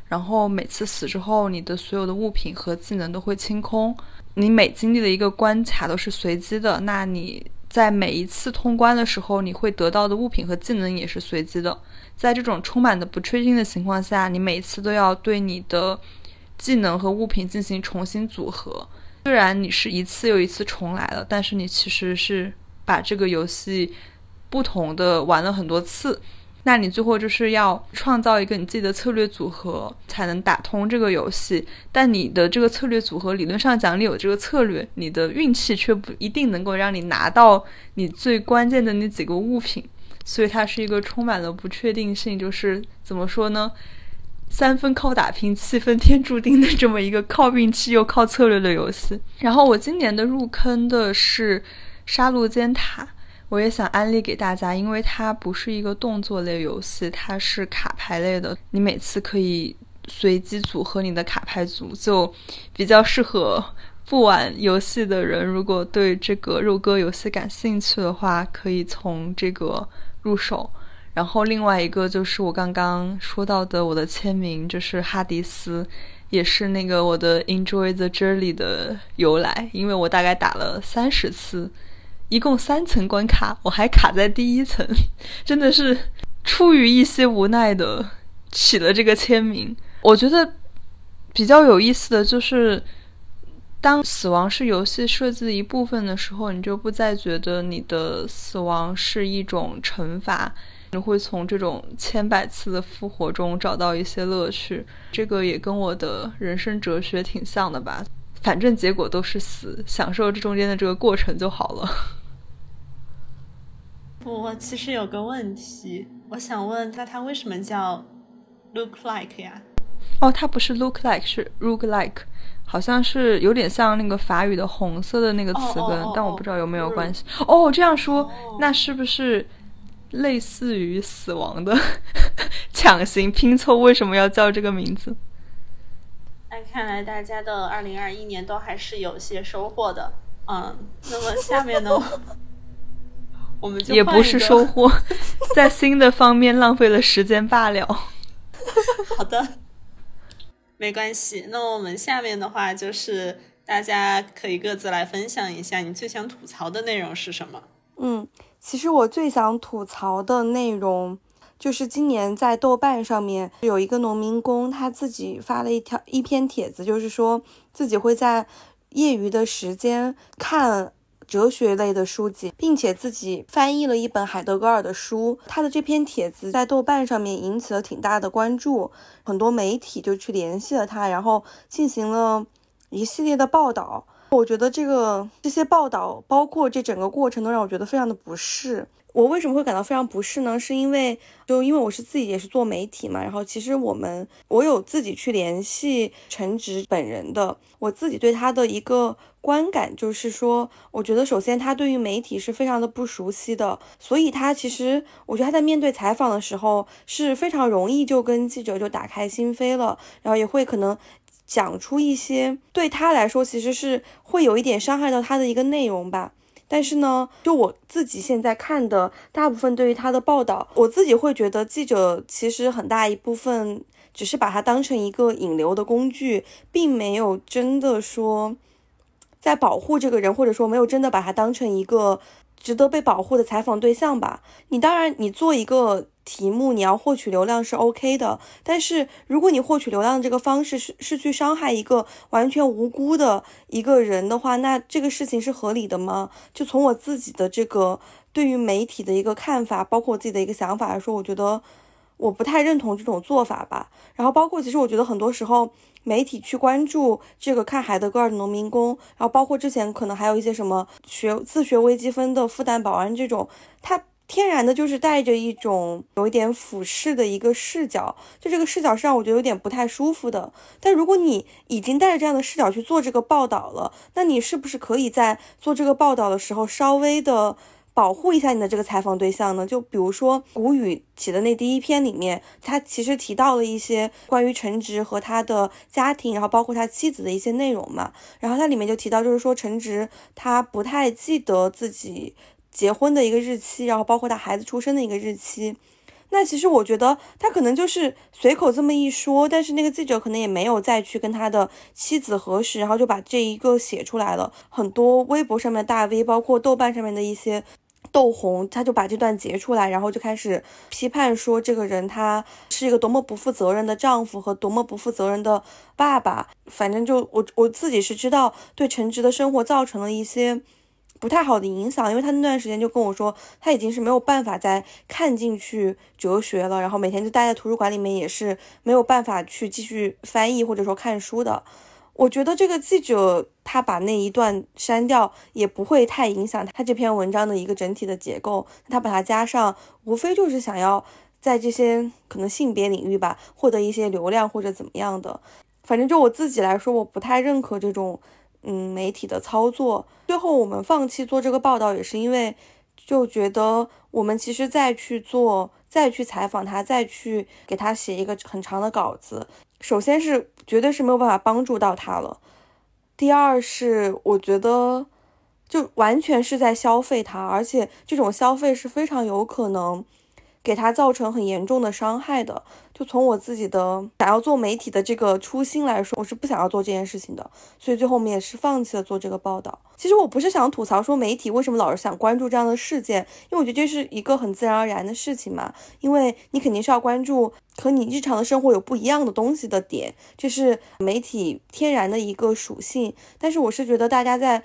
然后每次死之后，你的所有的物品和技能都会清空。你每经历的一个关卡都是随机的，那你在每一次通关的时候，你会得到的物品和技能也是随机的。在这种充满的不确定的情况下，你每次都要对你的技能和物品进行重新组合。虽然你是一次又一次重来了，但是你其实是把这个游戏不同的玩了很多次。那你最后就是要创造一个你自己的策略组合，才能打通这个游戏。但你的这个策略组合，理论上讲，你有这个策略，你的运气却不一定能够让你拿到你最关键的那几个物品。所以它是一个充满了不确定性，就是怎么说呢？三分靠打拼，七分天注定的这么一个靠运气又靠策略的游戏。然后我今年的入坑的是《杀戮尖塔》。我也想安利给大家，因为它不是一个动作类游戏，它是卡牌类的。你每次可以随机组合你的卡牌组，就比较适合不玩游戏的人。如果对这个肉鸽游戏感兴趣的话，可以从这个入手。然后另外一个就是我刚刚说到的，我的签名就是哈迪斯，也是那个我的 Enjoy the Journey 的由来，因为我大概打了三十次。一共三层关卡，我还卡在第一层，真的是出于一些无奈的起了这个签名。我觉得比较有意思的就是，当死亡是游戏设计的一部分的时候，你就不再觉得你的死亡是一种惩罚，你会从这种千百次的复活中找到一些乐趣。这个也跟我的人生哲学挺像的吧，反正结果都是死，享受这中间的这个过程就好了。我其实有个问题，我想问，那它为什么叫 look like 呀？哦，它不是 look like，是 look like，好像是有点像那个法语的红色的那个词根，但我不知道有没有关系。哦，这样说，那是不是类似于死亡的 强行拼凑？为什么要叫这个名字？那看来大家的二零二一年都还是有些收获的。嗯，那么下面呢？我们就也不是收获，在新的方面浪费了时间罢了。好的，没关系。那我们下面的话就是大家可以各自来分享一下你最想吐槽的内容是什么。嗯，其实我最想吐槽的内容就是今年在豆瓣上面有一个农民工，他自己发了一条一篇帖子，就是说自己会在业余的时间看。哲学类的书籍，并且自己翻译了一本海德格尔的书。他的这篇帖子在豆瓣上面引起了挺大的关注，很多媒体就去联系了他，然后进行了一系列的报道。我觉得这个这些报道，包括这整个过程，都让我觉得非常的不适。我为什么会感到非常不适呢？是因为就因为我是自己也是做媒体嘛，然后其实我们我有自己去联系陈直本人的，我自己对他的一个观感就是说，我觉得首先他对于媒体是非常的不熟悉的，所以他其实我觉得他在面对采访的时候是非常容易就跟记者就打开心扉了，然后也会可能讲出一些对他来说其实是会有一点伤害到他的一个内容吧。但是呢，就我自己现在看的大部分对于他的报道，我自己会觉得记者其实很大一部分只是把他当成一个引流的工具，并没有真的说在保护这个人，或者说没有真的把他当成一个。值得被保护的采访对象吧。你当然，你做一个题目，你要获取流量是 OK 的。但是，如果你获取流量的这个方式是是去伤害一个完全无辜的一个人的话，那这个事情是合理的吗？就从我自己的这个对于媒体的一个看法，包括我自己的一个想法来说，我觉得我不太认同这种做法吧。然后，包括其实我觉得很多时候。媒体去关注这个看海德格尔的农民工，然后包括之前可能还有一些什么学自学微积分的复旦保安这种，他天然的就是带着一种有一点俯视的一个视角，就这个视角是让我觉得有点不太舒服的。但如果你已经带着这样的视角去做这个报道了，那你是不是可以在做这个报道的时候稍微的？保护一下你的这个采访对象呢？就比如说谷雨写的那第一篇里面，他其实提到了一些关于陈直和他的家庭，然后包括他妻子的一些内容嘛。然后他里面就提到，就是说陈直他不太记得自己结婚的一个日期，然后包括他孩子出生的一个日期。那其实我觉得他可能就是随口这么一说，但是那个记者可能也没有再去跟他的妻子核实，然后就把这一个写出来了。很多微博上面的大 V，包括豆瓣上面的一些。窦红他就把这段截出来，然后就开始批判说这个人他是一个多么不负责任的丈夫和多么不负责任的爸爸。反正就我我自己是知道对陈直的生活造成了一些不太好的影响，因为他那段时间就跟我说他已经是没有办法再看进去哲学了，然后每天就待在图书馆里面也是没有办法去继续翻译或者说看书的。我觉得这个记者他把那一段删掉也不会太影响他这篇文章的一个整体的结构。他把它加上，无非就是想要在这些可能性别领域吧获得一些流量或者怎么样的。反正就我自己来说，我不太认可这种嗯媒体的操作。最后我们放弃做这个报道，也是因为就觉得我们其实再去做、再去采访他、再去给他写一个很长的稿子。首先是绝对是没有办法帮助到他了，第二是我觉得就完全是在消费他，而且这种消费是非常有可能。给他造成很严重的伤害的，就从我自己的想要做媒体的这个初心来说，我是不想要做这件事情的，所以最后我们也是放弃了做这个报道。其实我不是想吐槽说媒体为什么老是想关注这样的事件，因为我觉得这是一个很自然而然的事情嘛，因为你肯定是要关注和你日常的生活有不一样的东西的点，这是媒体天然的一个属性。但是我是觉得大家在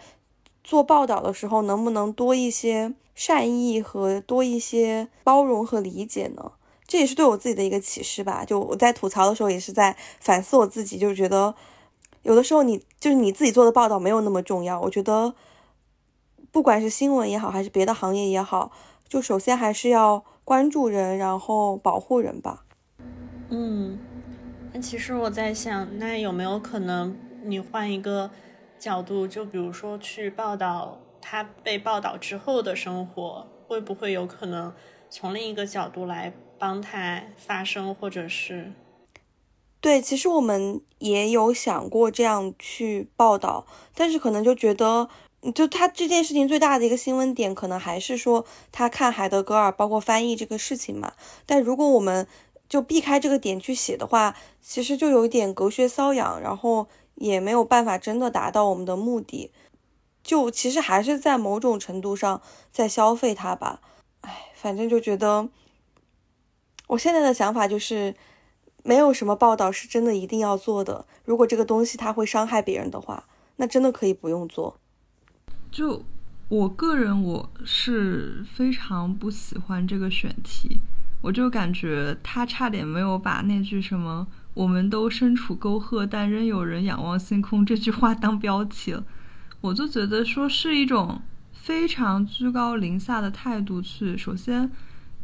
做报道的时候，能不能多一些。善意和多一些包容和理解呢，这也是对我自己的一个启示吧。就我在吐槽的时候，也是在反思我自己，就是觉得有的时候你就是你自己做的报道没有那么重要。我觉得不管是新闻也好，还是别的行业也好，就首先还是要关注人，然后保护人吧。嗯。那其实我在想，那有没有可能你换一个角度，就比如说去报道他被报道之后的生活，会不会有可能从另一个角度来帮他发声，或者是？对，其实我们也有想过这样去报道，但是可能就觉得，就他这件事情最大的一个新闻点，可能还是说他看海德格尔，包括翻译这个事情嘛。但如果我们就避开这个点去写的话，其实就有一点隔靴搔痒，然后也没有办法真的达到我们的目的，就其实还是在某种程度上在消费它吧。哎，反正就觉得，我现在的想法就是。没有什么报道是真的一定要做的。如果这个东西它会伤害别人的话，那真的可以不用做。就我个人，我是非常不喜欢这个选题。我就感觉他差点没有把那句什么“我们都身处沟壑，但仍有人仰望星空”这句话当标题了。我就觉得说是一种非常居高临下的态度去，首先。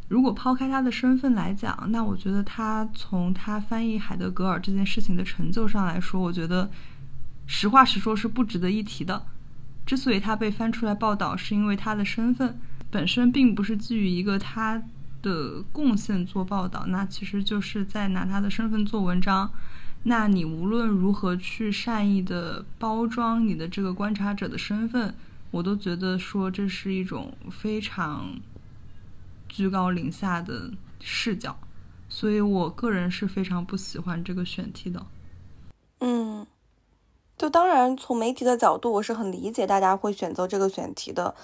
如果抛开他的身份来讲，那我觉得他从他翻译海德格尔这件事情的成就上来说，我觉得实话实说是不值得一提的。之所以他被翻出来报道，是因为他的身份本身并不是基于一个他的贡献做报道，那其实就是在拿他的身份做文章。那你无论如何去善意的包装你的这个观察者的身份，我都觉得说这是一种非常。居高临下的视角，所以我个人是非常不喜欢这个选题的。嗯，就当然从媒体的角度，我是很理解大家会选择这个选题的。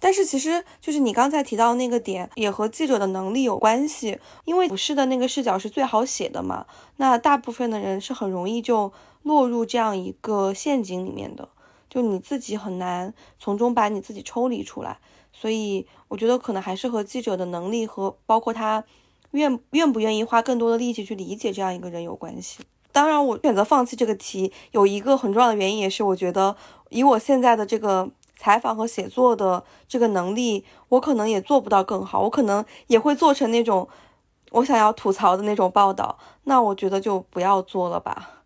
但是其实就是你刚才提到那个点，也和记者的能力有关系，因为俯视的那个视角是最好写的嘛。那大部分的人是很容易就落入这样一个陷阱里面的，就你自己很难从中把你自己抽离出来。所以我觉得可能还是和记者的能力和包括他愿愿不愿意花更多的力气去理解这样一个人有关系。当然，我选择放弃这个题有一个很重要的原因，也是我觉得以我现在的这个采访和写作的这个能力，我可能也做不到更好，我可能也会做成那种我想要吐槽的那种报道。那我觉得就不要做了吧。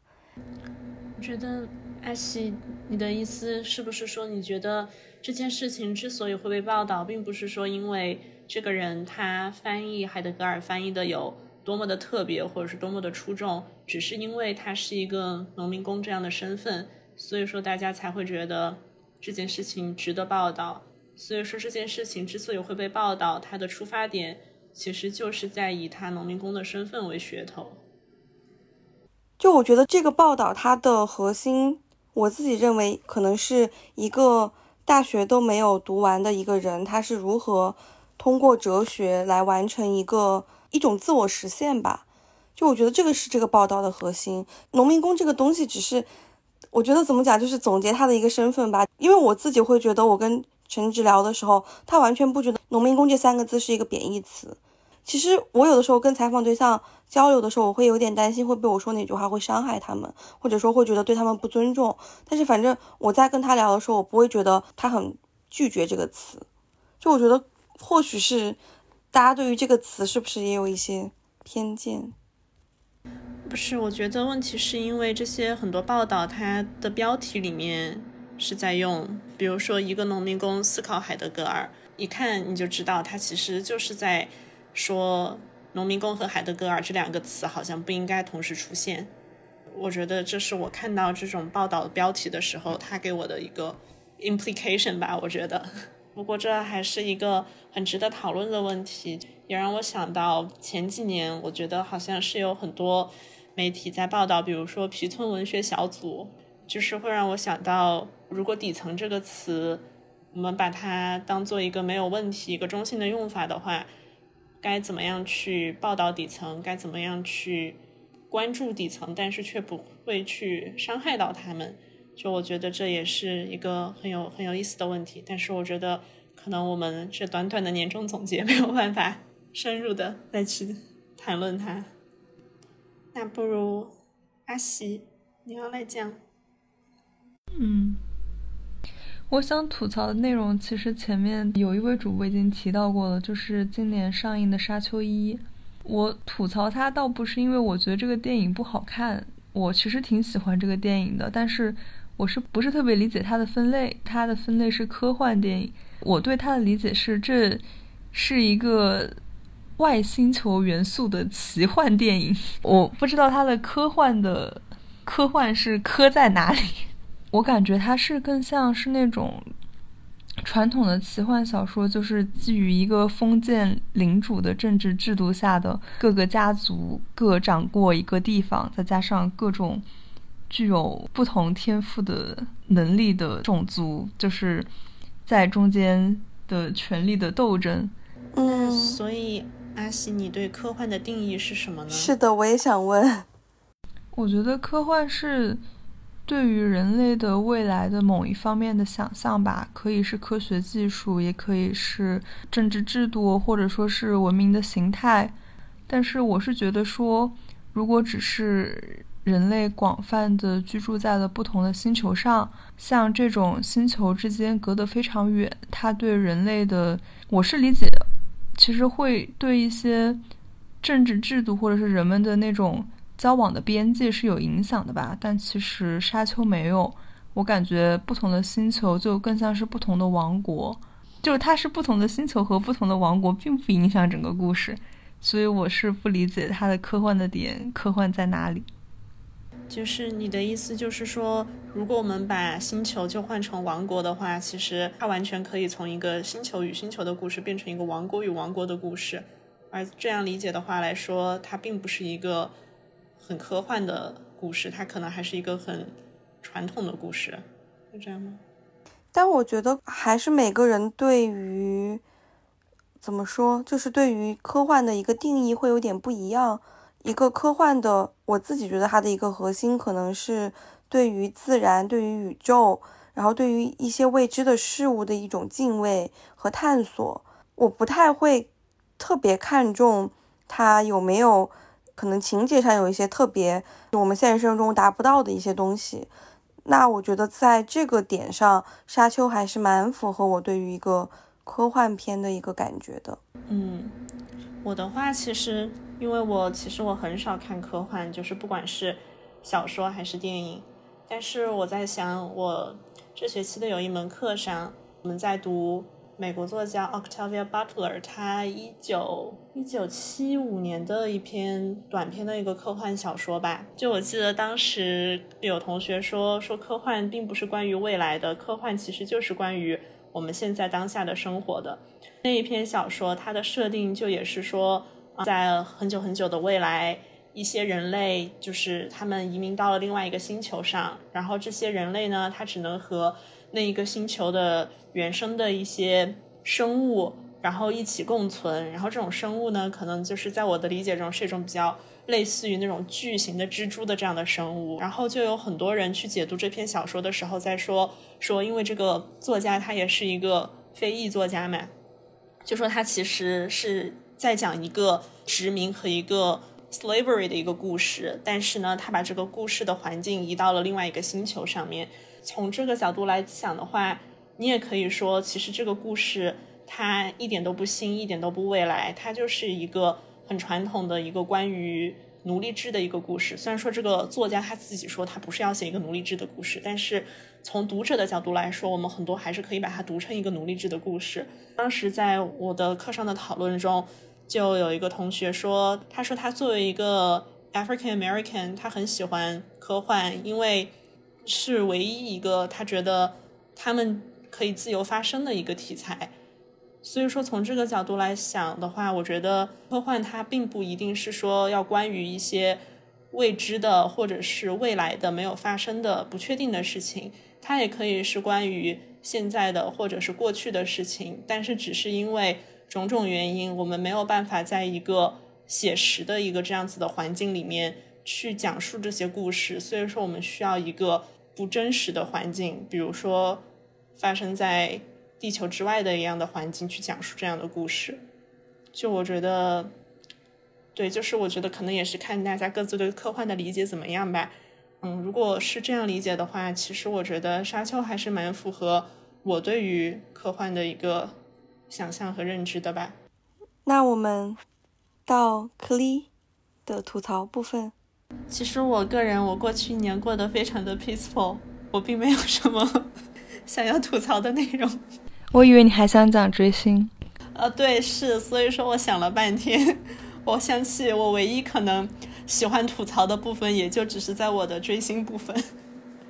我觉得艾希，你的意思是不是说你觉得？这件事情之所以会被报道，并不是说因为这个人他翻译海德格尔翻译的有多么的特别，或者是多么的出众，只是因为他是一个农民工这样的身份，所以说大家才会觉得这件事情值得报道。所以说这件事情之所以会被报道，它的出发点其实就是在以他农民工的身份为噱头。就我觉得这个报道它的核心，我自己认为可能是一个。大学都没有读完的一个人，他是如何通过哲学来完成一个一种自我实现吧？就我觉得这个是这个报道的核心。农民工这个东西，只是我觉得怎么讲，就是总结他的一个身份吧。因为我自己会觉得，我跟陈直聊的时候，他完全不觉得“农民工”这三个字是一个贬义词。其实我有的时候跟采访对象交流的时候，我会有点担心会被我说哪句话会伤害他们，或者说会觉得对他们不尊重。但是反正我在跟他聊的时候，我不会觉得他很拒绝这个词。就我觉得或许是大家对于这个词是不是也有一些偏见？不是，我觉得问题是因为这些很多报道，它的标题里面是在用，比如说一个农民工思考海德格尔，一看你就知道他其实就是在。说农民工和海德格尔这两个词好像不应该同时出现，我觉得这是我看到这种报道标题的时候，他给我的一个 implication 吧。我觉得，不过这还是一个很值得讨论的问题，也让我想到前几年，我觉得好像是有很多媒体在报道，比如说皮村文学小组，就是会让我想到，如果底层这个词，我们把它当做一个没有问题、一个中性的用法的话。该怎么样去报道底层？该怎么样去关注底层？但是却不会去伤害到他们。就我觉得这也是一个很有很有意思的问题。但是我觉得可能我们这短短的年终总结没有办法深入的再去谈论它。那不如阿喜，你要来讲。嗯。我想吐槽的内容，其实前面有一位主播已经提到过了，就是今年上映的《沙丘一》。我吐槽它倒不是因为我觉得这个电影不好看，我其实挺喜欢这个电影的，但是我是不是特别理解它的分类？它的分类是科幻电影，我对它的理解是这是一个外星球元素的奇幻电影，我不知道它的科幻的科幻是科在哪里，我感觉它是更像是那种。传统的奇幻小说就是基于一个封建领主的政治制度下的各个家族各掌过一个地方，再加上各种具有不同天赋的能力的种族，就是在中间的权力的斗争。嗯，所以阿西，你对科幻的定义是什么呢？是的，我也想问。我觉得科幻是。对于人类的未来的某一方面的想象吧，可以是科学技术，也可以是政治制度，或者说是文明的形态。但是我是觉得说，如果只是人类广泛的居住在了不同的星球上，像这种星球之间隔得非常远，它对人类的，我是理解，其实会对一些政治制度或者是人们的那种。交往的边界是有影响的吧，但其实沙丘没有。我感觉不同的星球就更像是不同的王国，就是它是不同的星球和不同的王国，并不影响整个故事。所以我是不理解它的科幻的点，科幻在哪里？就是你的意思，就是说，如果我们把星球就换成王国的话，其实它完全可以从一个星球与星球的故事变成一个王国与王国的故事。而这样理解的话来说，它并不是一个。很科幻的故事，它可能还是一个很传统的故事，是这样吗？但我觉得还是每个人对于怎么说，就是对于科幻的一个定义会有点不一样。一个科幻的，我自己觉得它的一个核心可能是对于自然、对于宇宙，然后对于一些未知的事物的一种敬畏和探索。我不太会特别看重它有没有。可能情节上有一些特别，我们现实生活中达不到的一些东西。那我觉得在这个点上，《沙丘》还是蛮符合我对于一个科幻片的一个感觉的。嗯，我的话其实，因为我其实我很少看科幻，就是不管是小说还是电影。但是我在想，我这学期的有一门课上，我们在读。美国作家 Octavia Butler，他一九一九七五年的一篇短篇的一个科幻小说吧。就我记得当时有同学说，说科幻并不是关于未来的，科幻其实就是关于我们现在当下的生活的。那一篇小说，它的设定就也是说，在很久很久的未来，一些人类就是他们移民到了另外一个星球上，然后这些人类呢，他只能和那一个星球的原生的一些生物，然后一起共存。然后这种生物呢，可能就是在我的理解中是一种比较类似于那种巨型的蜘蛛的这样的生物。然后就有很多人去解读这篇小说的时候，在说说，因为这个作家他也是一个非裔作家嘛，就说他其实是在讲一个殖民和一个 slavery 的一个故事，但是呢，他把这个故事的环境移到了另外一个星球上面。从这个角度来想的话，你也可以说，其实这个故事它一点都不新，一点都不未来，它就是一个很传统的一个关于奴隶制的一个故事。虽然说这个作家他自己说他不是要写一个奴隶制的故事，但是从读者的角度来说，我们很多还是可以把它读成一个奴隶制的故事。当时在我的课上的讨论中，就有一个同学说，他说他作为一个 African American，他很喜欢科幻，因为。是唯一一个他觉得他们可以自由发声的一个题材，所以说从这个角度来想的话，我觉得科幻它并不一定是说要关于一些未知的或者是未来的没有发生的不确定的事情，它也可以是关于现在的或者是过去的事情，但是只是因为种种原因，我们没有办法在一个写实的一个这样子的环境里面去讲述这些故事，所以说我们需要一个。不真实的环境，比如说发生在地球之外的一样的环境，去讲述这样的故事，就我觉得，对，就是我觉得可能也是看大家各自对科幻的理解怎么样吧。嗯，如果是这样理解的话，其实我觉得《沙丘》还是蛮符合我对于科幻的一个想象和认知的吧。那我们到 Clee 的吐槽部分。其实我个人，我过去一年过得非常的 peaceful，我并没有什么 想要吐槽的内容。我以为你还想讲追星。呃，对，是，所以说我想了半天，我想起我唯一可能喜欢吐槽的部分，也就只是在我的追星部分。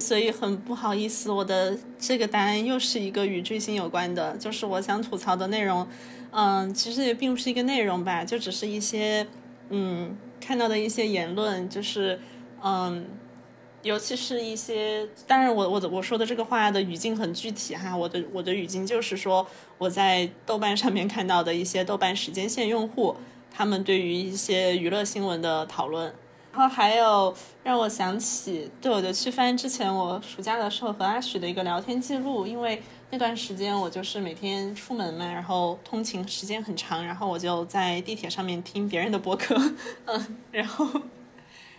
所以很不好意思，我的这个答案又是一个与追星有关的，就是我想吐槽的内容。嗯，其实也并不是一个内容吧，就只是一些嗯看到的一些言论，就是嗯，尤其是一些，当然我我的我说的这个话的语境很具体哈，我的我的语境就是说我在豆瓣上面看到的一些豆瓣时间线用户他们对于一些娱乐新闻的讨论。然后还有让我想起，对我就去翻之前我暑假的时候和阿许的一个聊天记录，因为那段时间我就是每天出门嘛，然后通勤时间很长，然后我就在地铁上面听别人的播客，嗯，然后，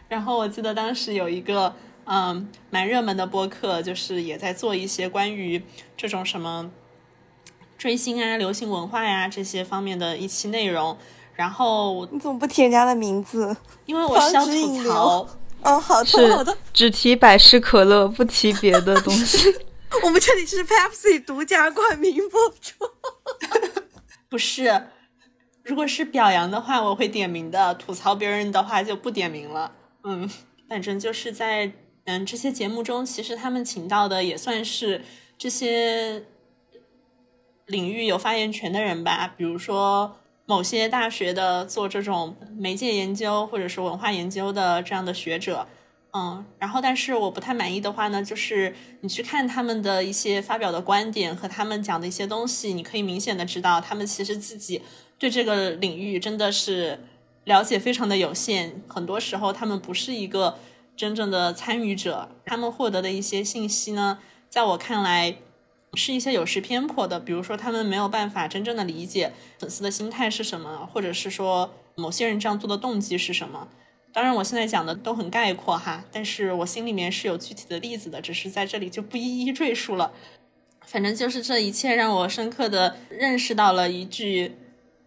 然后我记得当时有一个嗯蛮热门的播客，就是也在做一些关于这种什么追星啊、流行文化呀这些方面的一期内容。然后你怎么不提人家的名字？因为我是想吐槽。哦，好的，好的，只提百事可乐，不提别的东西。我们这里是 Pepsi 独家冠名播出。不是，如果是表扬的话，我会点名的；吐槽别人的话，就不点名了。嗯，反正就是在嗯这些节目中，其实他们请到的也算是这些领域有发言权的人吧，比如说。某些大学的做这种媒介研究或者是文化研究的这样的学者，嗯，然后但是我不太满意的话呢，就是你去看他们的一些发表的观点和他们讲的一些东西，你可以明显的知道他们其实自己对这个领域真的是了解非常的有限，很多时候他们不是一个真正的参与者，他们获得的一些信息呢，在我看来。是一些有失偏颇的，比如说他们没有办法真正的理解粉丝的心态是什么，或者是说某些人这样做的动机是什么。当然，我现在讲的都很概括哈，但是我心里面是有具体的例子的，只是在这里就不一一赘述了。反正就是这一切让我深刻的认识到了一句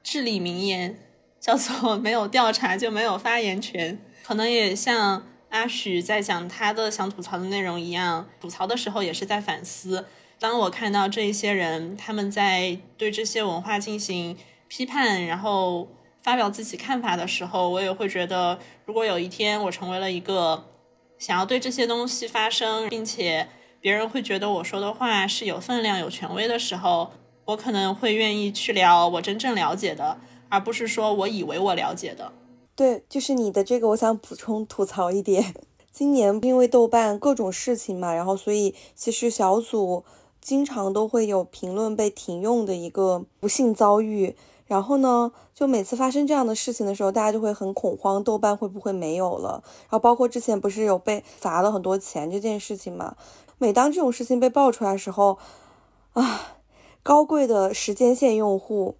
至理名言，叫做“没有调查就没有发言权”。可能也像阿许在讲他的想吐槽的内容一样，吐槽的时候也是在反思。当我看到这一些人他们在对这些文化进行批判，然后发表自己看法的时候，我也会觉得，如果有一天我成为了一个想要对这些东西发声，并且别人会觉得我说的话是有分量、有权威的时候，我可能会愿意去聊我真正了解的，而不是说我以为我了解的。对，就是你的这个，我想补充吐槽一点。今年因为豆瓣各种事情嘛，然后所以其实小组。经常都会有评论被停用的一个不幸遭遇，然后呢，就每次发生这样的事情的时候，大家就会很恐慌，豆瓣会不会没有了？然后包括之前不是有被罚了很多钱这件事情嘛？每当这种事情被爆出来的时候，啊，高贵的时间线用户，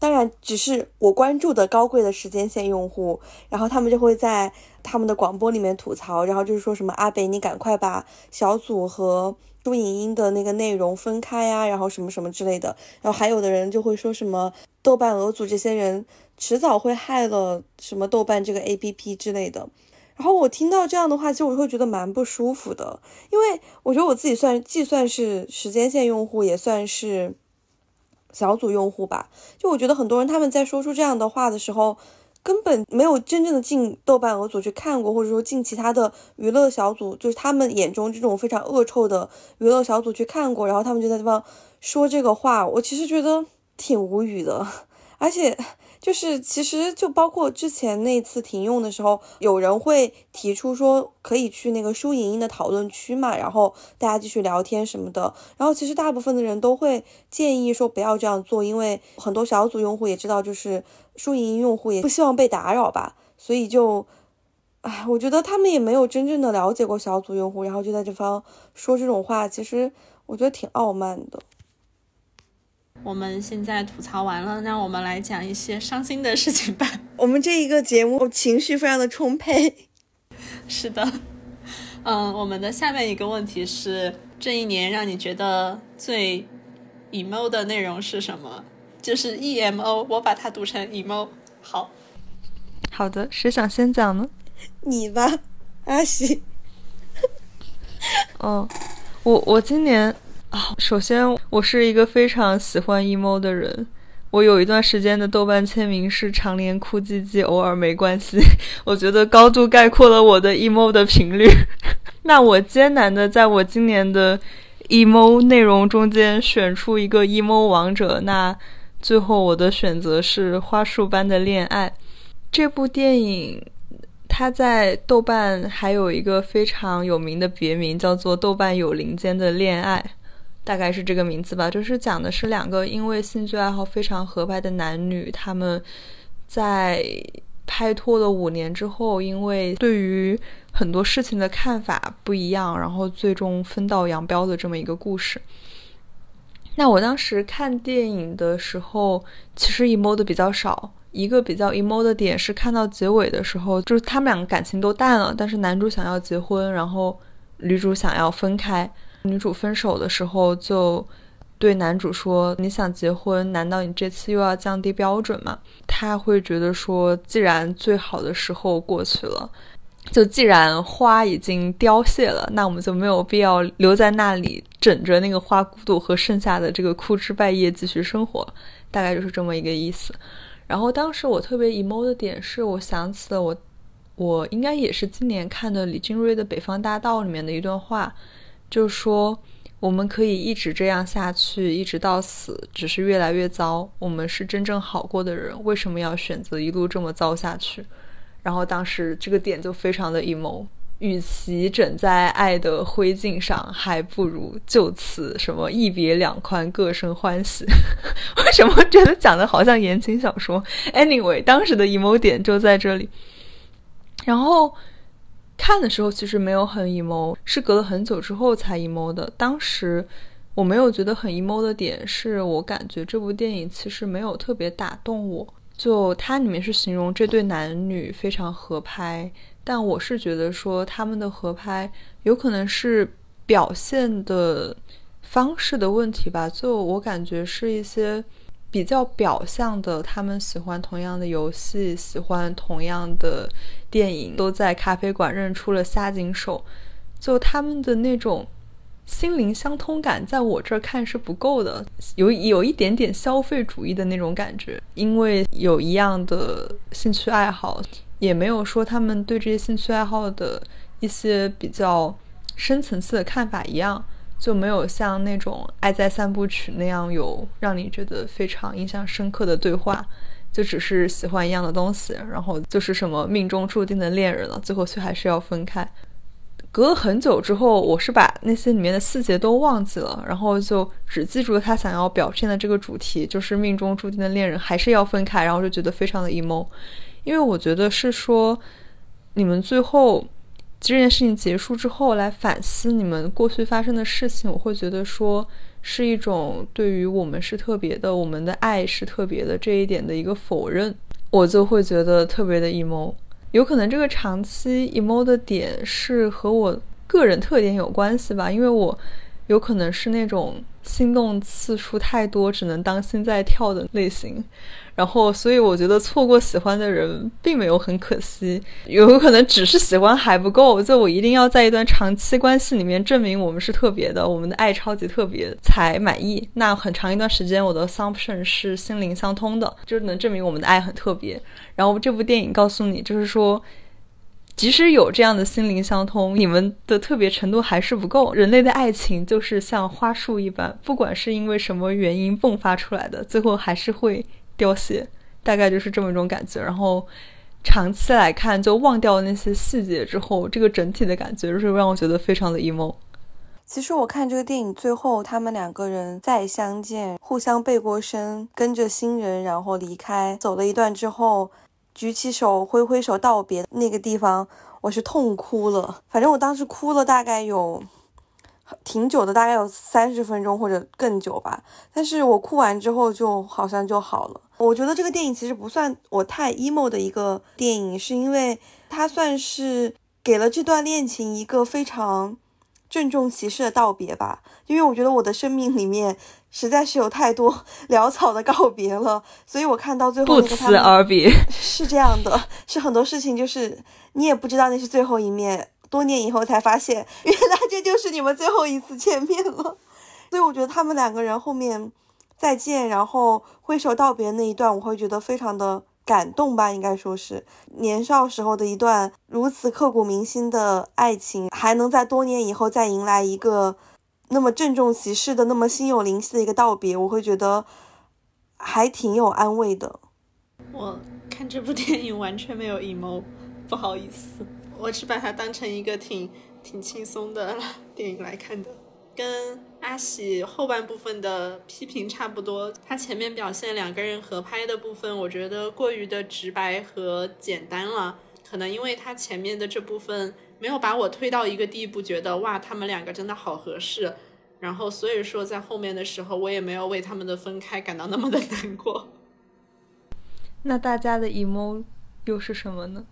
当然只是我关注的高贵的时间线用户，然后他们就会在他们的广播里面吐槽，然后就是说什么阿北，你赶快把小组和。输影音的那个内容分开呀，然后什么什么之类的，然后还有的人就会说什么豆瓣俄组这些人迟早会害了什么豆瓣这个 APP 之类的。然后我听到这样的话，其实我会觉得蛮不舒服的，因为我觉得我自己算既算是时间线用户，也算是小组用户吧。就我觉得很多人他们在说出这样的话的时候。根本没有真正的进豆瓣鹅组去看过，或者说进其他的娱乐小组，就是他们眼中这种非常恶臭的娱乐小组去看过，然后他们就在地方说这个话，我其实觉得挺无语的，而且。就是，其实就包括之前那次停用的时候，有人会提出说可以去那个输影音的讨论区嘛，然后大家继续聊天什么的。然后其实大部分的人都会建议说不要这样做，因为很多小组用户也知道，就是输影音用户也不希望被打扰吧，所以就，哎，我觉得他们也没有真正的了解过小组用户，然后就在这方说这种话，其实我觉得挺傲慢的。我们现在吐槽完了，那我们来讲一些伤心的事情吧。我们这一个节目情绪非常的充沛。是的，嗯，我们的下面一个问题是：这一年让你觉得最 emo 的内容是什么？就是 emo，我把它读成 emo。好，好的，谁想先讲呢？你吧，阿喜。嗯，我我今年啊，首先我是一个非常喜欢 emo 的人。我有一段时间的豆瓣签名是常年哭唧唧，偶尔没关系。我觉得高度概括了我的 emo 的频率。那我艰难的在我今年的 emo 内容中间选出一个 emo 王者，那最后我的选择是《花束般的恋爱》这部电影。它在豆瓣还有一个非常有名的别名，叫做《豆瓣有林间的恋爱》，大概是这个名字吧。就是讲的是两个因为兴趣爱好非常合拍的男女，他们在拍拖了五年之后，因为对于很多事情的看法不一样，然后最终分道扬镳的这么一个故事。那我当时看电影的时候，其实 emo 的比较少。一个比较 emo 的点是看到结尾的时候，就是他们两个感情都淡了，但是男主想要结婚，然后女主想要分开。女主分手的时候就对男主说：“你想结婚，难道你这次又要降低标准吗？”他会觉得说，既然最好的时候过去了，就既然花已经凋谢了，那我们就没有必要留在那里枕着那个花骨朵和剩下的这个枯枝败叶继续生活，大概就是这么一个意思。然后当时我特别 emo 的点是，我想起了我，我应该也是今年看的李金瑞的《北方大道》里面的一段话，就说我们可以一直这样下去，一直到死，只是越来越糟。我们是真正好过的人，为什么要选择一路这么糟下去？然后当时这个点就非常的 emo。与其枕在爱的灰烬上，还不如就此什么一别两宽，各生欢喜。为什么觉得讲的好像言情小说？Anyway，当时的 emo 点就在这里。然后看的时候其实没有很 emo，是隔了很久之后才 emo 的。当时我没有觉得很 emo 的点，是我感觉这部电影其实没有特别打动我。就它里面是形容这对男女非常合拍。但我是觉得说他们的合拍有可能是表现的方式的问题吧，就我感觉是一些比较表象的，他们喜欢同样的游戏，喜欢同样的电影，都在咖啡馆认出了下井手，就他们的那种心灵相通感，在我这儿看是不够的，有有一点点消费主义的那种感觉，因为有一样的兴趣爱好。也没有说他们对这些兴趣爱好的一些比较深层次的看法一样，就没有像那种《爱在三部曲》那样有让你觉得非常印象深刻的对话，就只是喜欢一样的东西，然后就是什么命中注定的恋人了，最后却还是要分开。隔了很久之后，我是把那些里面的细节都忘记了，然后就只记住了他想要表现的这个主题，就是命中注定的恋人还是要分开，然后就觉得非常的 emo。因为我觉得是说，你们最后这件事情结束之后来反思你们过去发生的事情，我会觉得说是一种对于我们是特别的，我们的爱是特别的这一点的一个否认，我就会觉得特别的 emo。有可能这个长期 emo 的点是和我个人特点有关系吧，因为我有可能是那种心动次数太多，只能当心在跳的类型。然后，所以我觉得错过喜欢的人并没有很可惜，有可能只是喜欢还不够，就我一定要在一段长期关系里面证明我们是特别的，我们的爱超级特别才满意。那很长一段时间，我的 assumption 是心灵相通的，就能证明我们的爱很特别。然后这部电影告诉你，就是说，即使有这样的心灵相通，你们的特别程度还是不够。人类的爱情就是像花束一般，不管是因为什么原因迸发出来的，最后还是会。凋谢，大概就是这么一种感觉。然后长期来看，就忘掉那些细节之后，这个整体的感觉就是让我觉得非常的 emo。其实我看这个电影最后，他们两个人再相见，互相背过身，跟着新人然后离开，走了一段之后，举起手挥挥手道别那个地方，我是痛哭了。反正我当时哭了大概有。挺久的，大概有三十分钟或者更久吧。但是我哭完之后就好像就好了。我觉得这个电影其实不算我太 emo 的一个电影，是因为它算是给了这段恋情一个非常郑重其事的道别吧，因为我觉得我的生命里面实在是有太多 潦草的告别了，所以我看到最后不辞而别，是这样的，是很多事情就是你也不知道那是最后一面，多年以后才发现，原来这就是你们最后一次见面了，所以我觉得他们两个人后面再见，然后挥手道别那一段，我会觉得非常的。感动吧，应该说是年少时候的一段如此刻骨铭心的爱情，还能在多年以后再迎来一个那么郑重其事的、那么心有灵犀的一个道别，我会觉得还挺有安慰的。我看这部电影完全没有 emo，不好意思，我是把它当成一个挺挺轻松的 电影来看的。跟阿喜后半部分的批评差不多，他前面表现两个人合拍的部分，我觉得过于的直白和简单了。可能因为他前面的这部分没有把我推到一个地步，觉得哇，他们两个真的好合适。然后所以说在后面的时候，我也没有为他们的分开感到那么的难过。那大家的 emo 又是什么呢？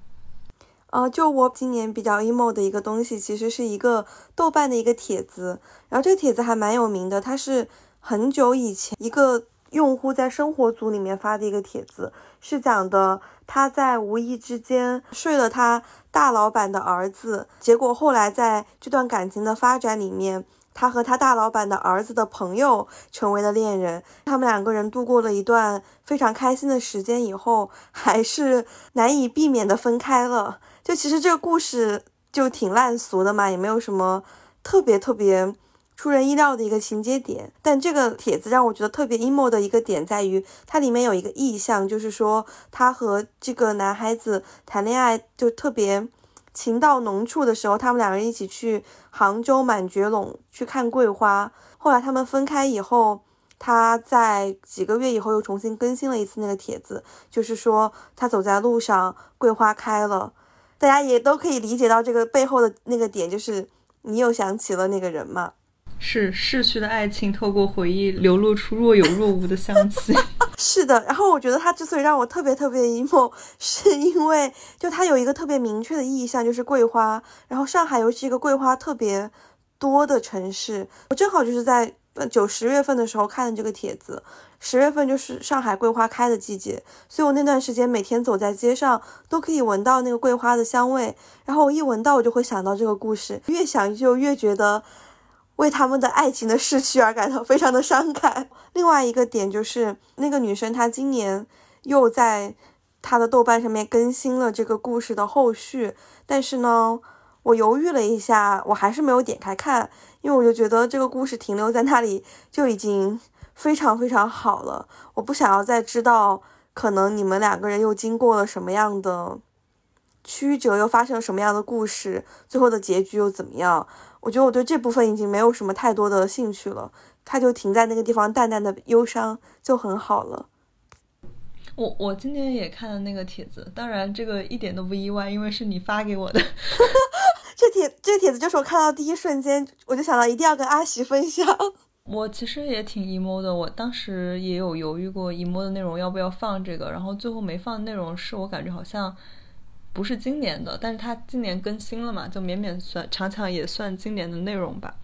呃，就我今年比较 emo 的一个东西，其实是一个豆瓣的一个帖子，然后这个帖子还蛮有名的，它是很久以前一个用户在生活组里面发的一个帖子，是讲的他在无意之间睡了他大老板的儿子，结果后来在这段感情的发展里面。他和他大老板的儿子的朋友成为了恋人，他们两个人度过了一段非常开心的时间以后，还是难以避免的分开了。就其实这个故事就挺烂俗的嘛，也没有什么特别特别出人意料的一个情节点。但这个帖子让我觉得特别 emo 的一个点在于，它里面有一个意象，就是说他和这个男孩子谈恋爱就特别。情到浓处的时候，他们两个人一起去杭州满觉陇去看桂花。后来他们分开以后，他在几个月以后又重新更新了一次那个帖子，就是说他走在路上，桂花开了。大家也都可以理解到这个背后的那个点，就是你又想起了那个人嘛。是逝去的爱情透过回忆流露出若有若无的香气。是的，然后我觉得他之所以让我特别特别 emo，是因为就他有一个特别明确的意象，就是桂花。然后上海又是一个桂花特别多的城市，我正好就是在九十月份的时候看的这个帖子。十月份就是上海桂花开的季节，所以我那段时间每天走在街上都可以闻到那个桂花的香味。然后我一闻到，我就会想到这个故事，越想就越觉得。为他们的爱情的逝去而感到非常的伤感。另外一个点就是，那个女生她今年又在她的豆瓣上面更新了这个故事的后续，但是呢，我犹豫了一下，我还是没有点开看，因为我就觉得这个故事停留在那里就已经非常非常好了，我不想要再知道可能你们两个人又经过了什么样的曲折，又发生了什么样的故事，最后的结局又怎么样。我觉得我对这部分已经没有什么太多的兴趣了，它就停在那个地方，淡淡的忧伤就很好了。我我今天也看了那个帖子，当然这个一点都不意外，因为是你发给我的。这帖这帖子就是我看到第一瞬间，我就想到一定要跟阿喜分享。我其实也挺 emo 的，我当时也有犹豫过 emo 的内容要不要放这个，然后最后没放的内容是我感觉好像。不是今年的，但是它今年更新了嘛，就勉勉算，强强也算今年的内容吧。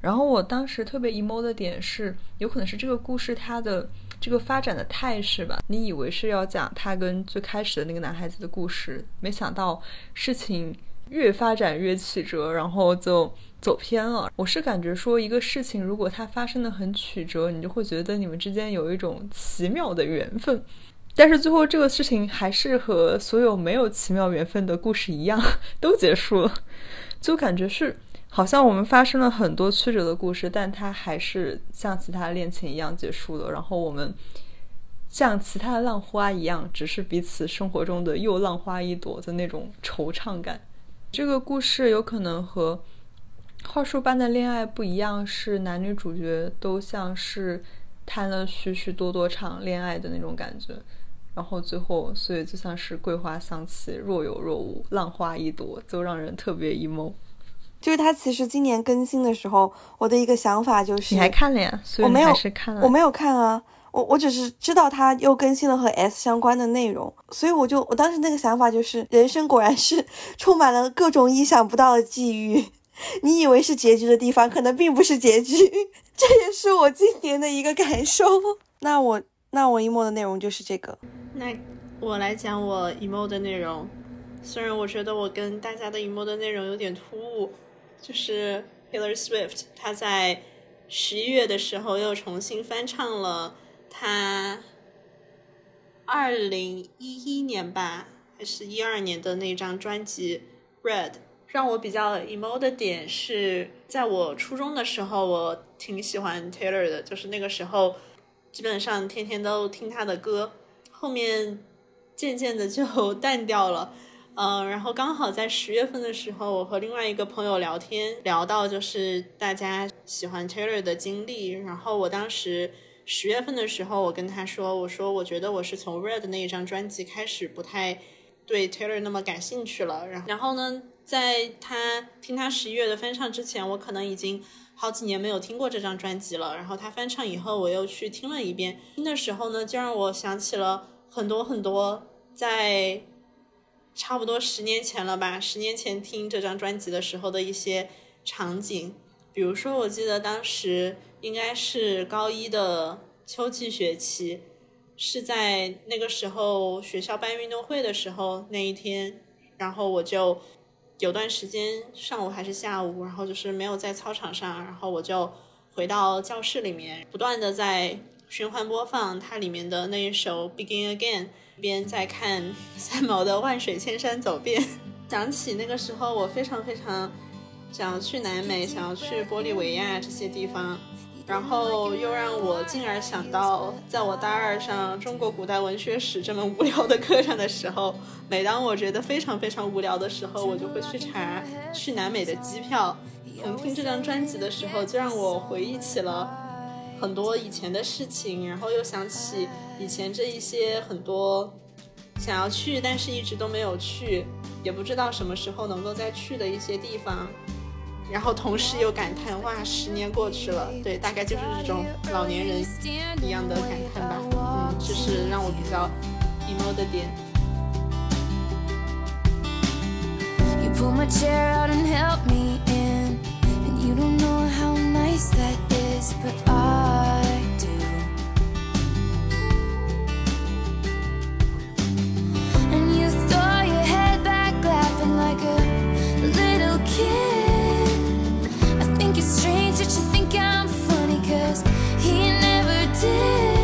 然后我当时特别 emo 的点是，有可能是这个故事它的这个发展的态势吧。你以为是要讲他跟最开始的那个男孩子的故事，没想到事情越发展越曲折，然后就走偏了。我是感觉说，一个事情如果它发生的很曲折，你就会觉得你们之间有一种奇妙的缘分。但是最后这个事情还是和所有没有奇妙缘分的故事一样，都结束了，就感觉是好像我们发生了很多曲折的故事，但它还是像其他恋情一样结束了。然后我们像其他的浪花一样，只是彼此生活中的又浪花一朵的那种惆怅感。这个故事有可能和话术般的恋爱不一样，是男女主角都像是谈了许许多多场恋爱的那种感觉。然后最后，所以就像是桂花香气若有若无，浪花一朵，就让人特别 emo。就是他其实今年更新的时候，我的一个想法就是，你还看了呀？我没有，看了，我没有看啊。我我只是知道他又更新了和 S 相关的内容，所以我就我当时那个想法就是，人生果然是 充满了各种意想不到的际遇。你以为是结局的地方，可能并不是结局。这也是我今年的一个感受。那我那我 emo 的内容就是这个。那我来讲我 emo 的内容。虽然我觉得我跟大家的 emo 的内容有点突兀，就是 Taylor Swift 他在十一月的时候又重新翻唱了他二零一一年吧，还是一二年的那张专辑《Red》。让我比较 emo 的点是在我初中的时候，我挺喜欢 Taylor 的，就是那个时候基本上天天都听他的歌，后面渐渐的就淡掉了。嗯，然后刚好在十月份的时候，我和另外一个朋友聊天，聊到就是大家喜欢 Taylor 的经历。然后我当时十月份的时候，我跟他说，我说我觉得我是从 Red 那一张专辑开始不太对 Taylor 那么感兴趣了。然后，然后呢，在他听他十一月的翻唱之前，我可能已经好几年没有听过这张专辑了。然后他翻唱以后，我又去听了一遍，听的时候呢，就让我想起了很多很多在。差不多十年前了吧？十年前听这张专辑的时候的一些场景，比如说，我记得当时应该是高一的秋季学期，是在那个时候学校办运动会的时候那一天，然后我就有段时间上午还是下午，然后就是没有在操场上，然后我就回到教室里面，不断的在循环播放它里面的那一首《Begin Again》。边在看 三毛的《万水千山走遍》，想起那个时候，我非常非常想要去南美，想要去玻利维亚这些地方，然后又让我进而想到，在我大二上中国古代文学史这么无聊的课上的时候，每当我觉得非常非常无聊的时候，我就会去查去南美的机票。从听这张专辑的时候，就让我回忆起了很多以前的事情，然后又想起。以前这一些很多想要去，但是一直都没有去，也不知道什么时候能够再去的一些地方，然后同时又感叹哇，十年过去了，对，大概就是这种老年人一样的感叹吧，嗯，这是让我比较 emo 的点。put my chair out and help me in. And you don't know how nice that is, but I do. And you your head back, laughing like a little kid. He never did.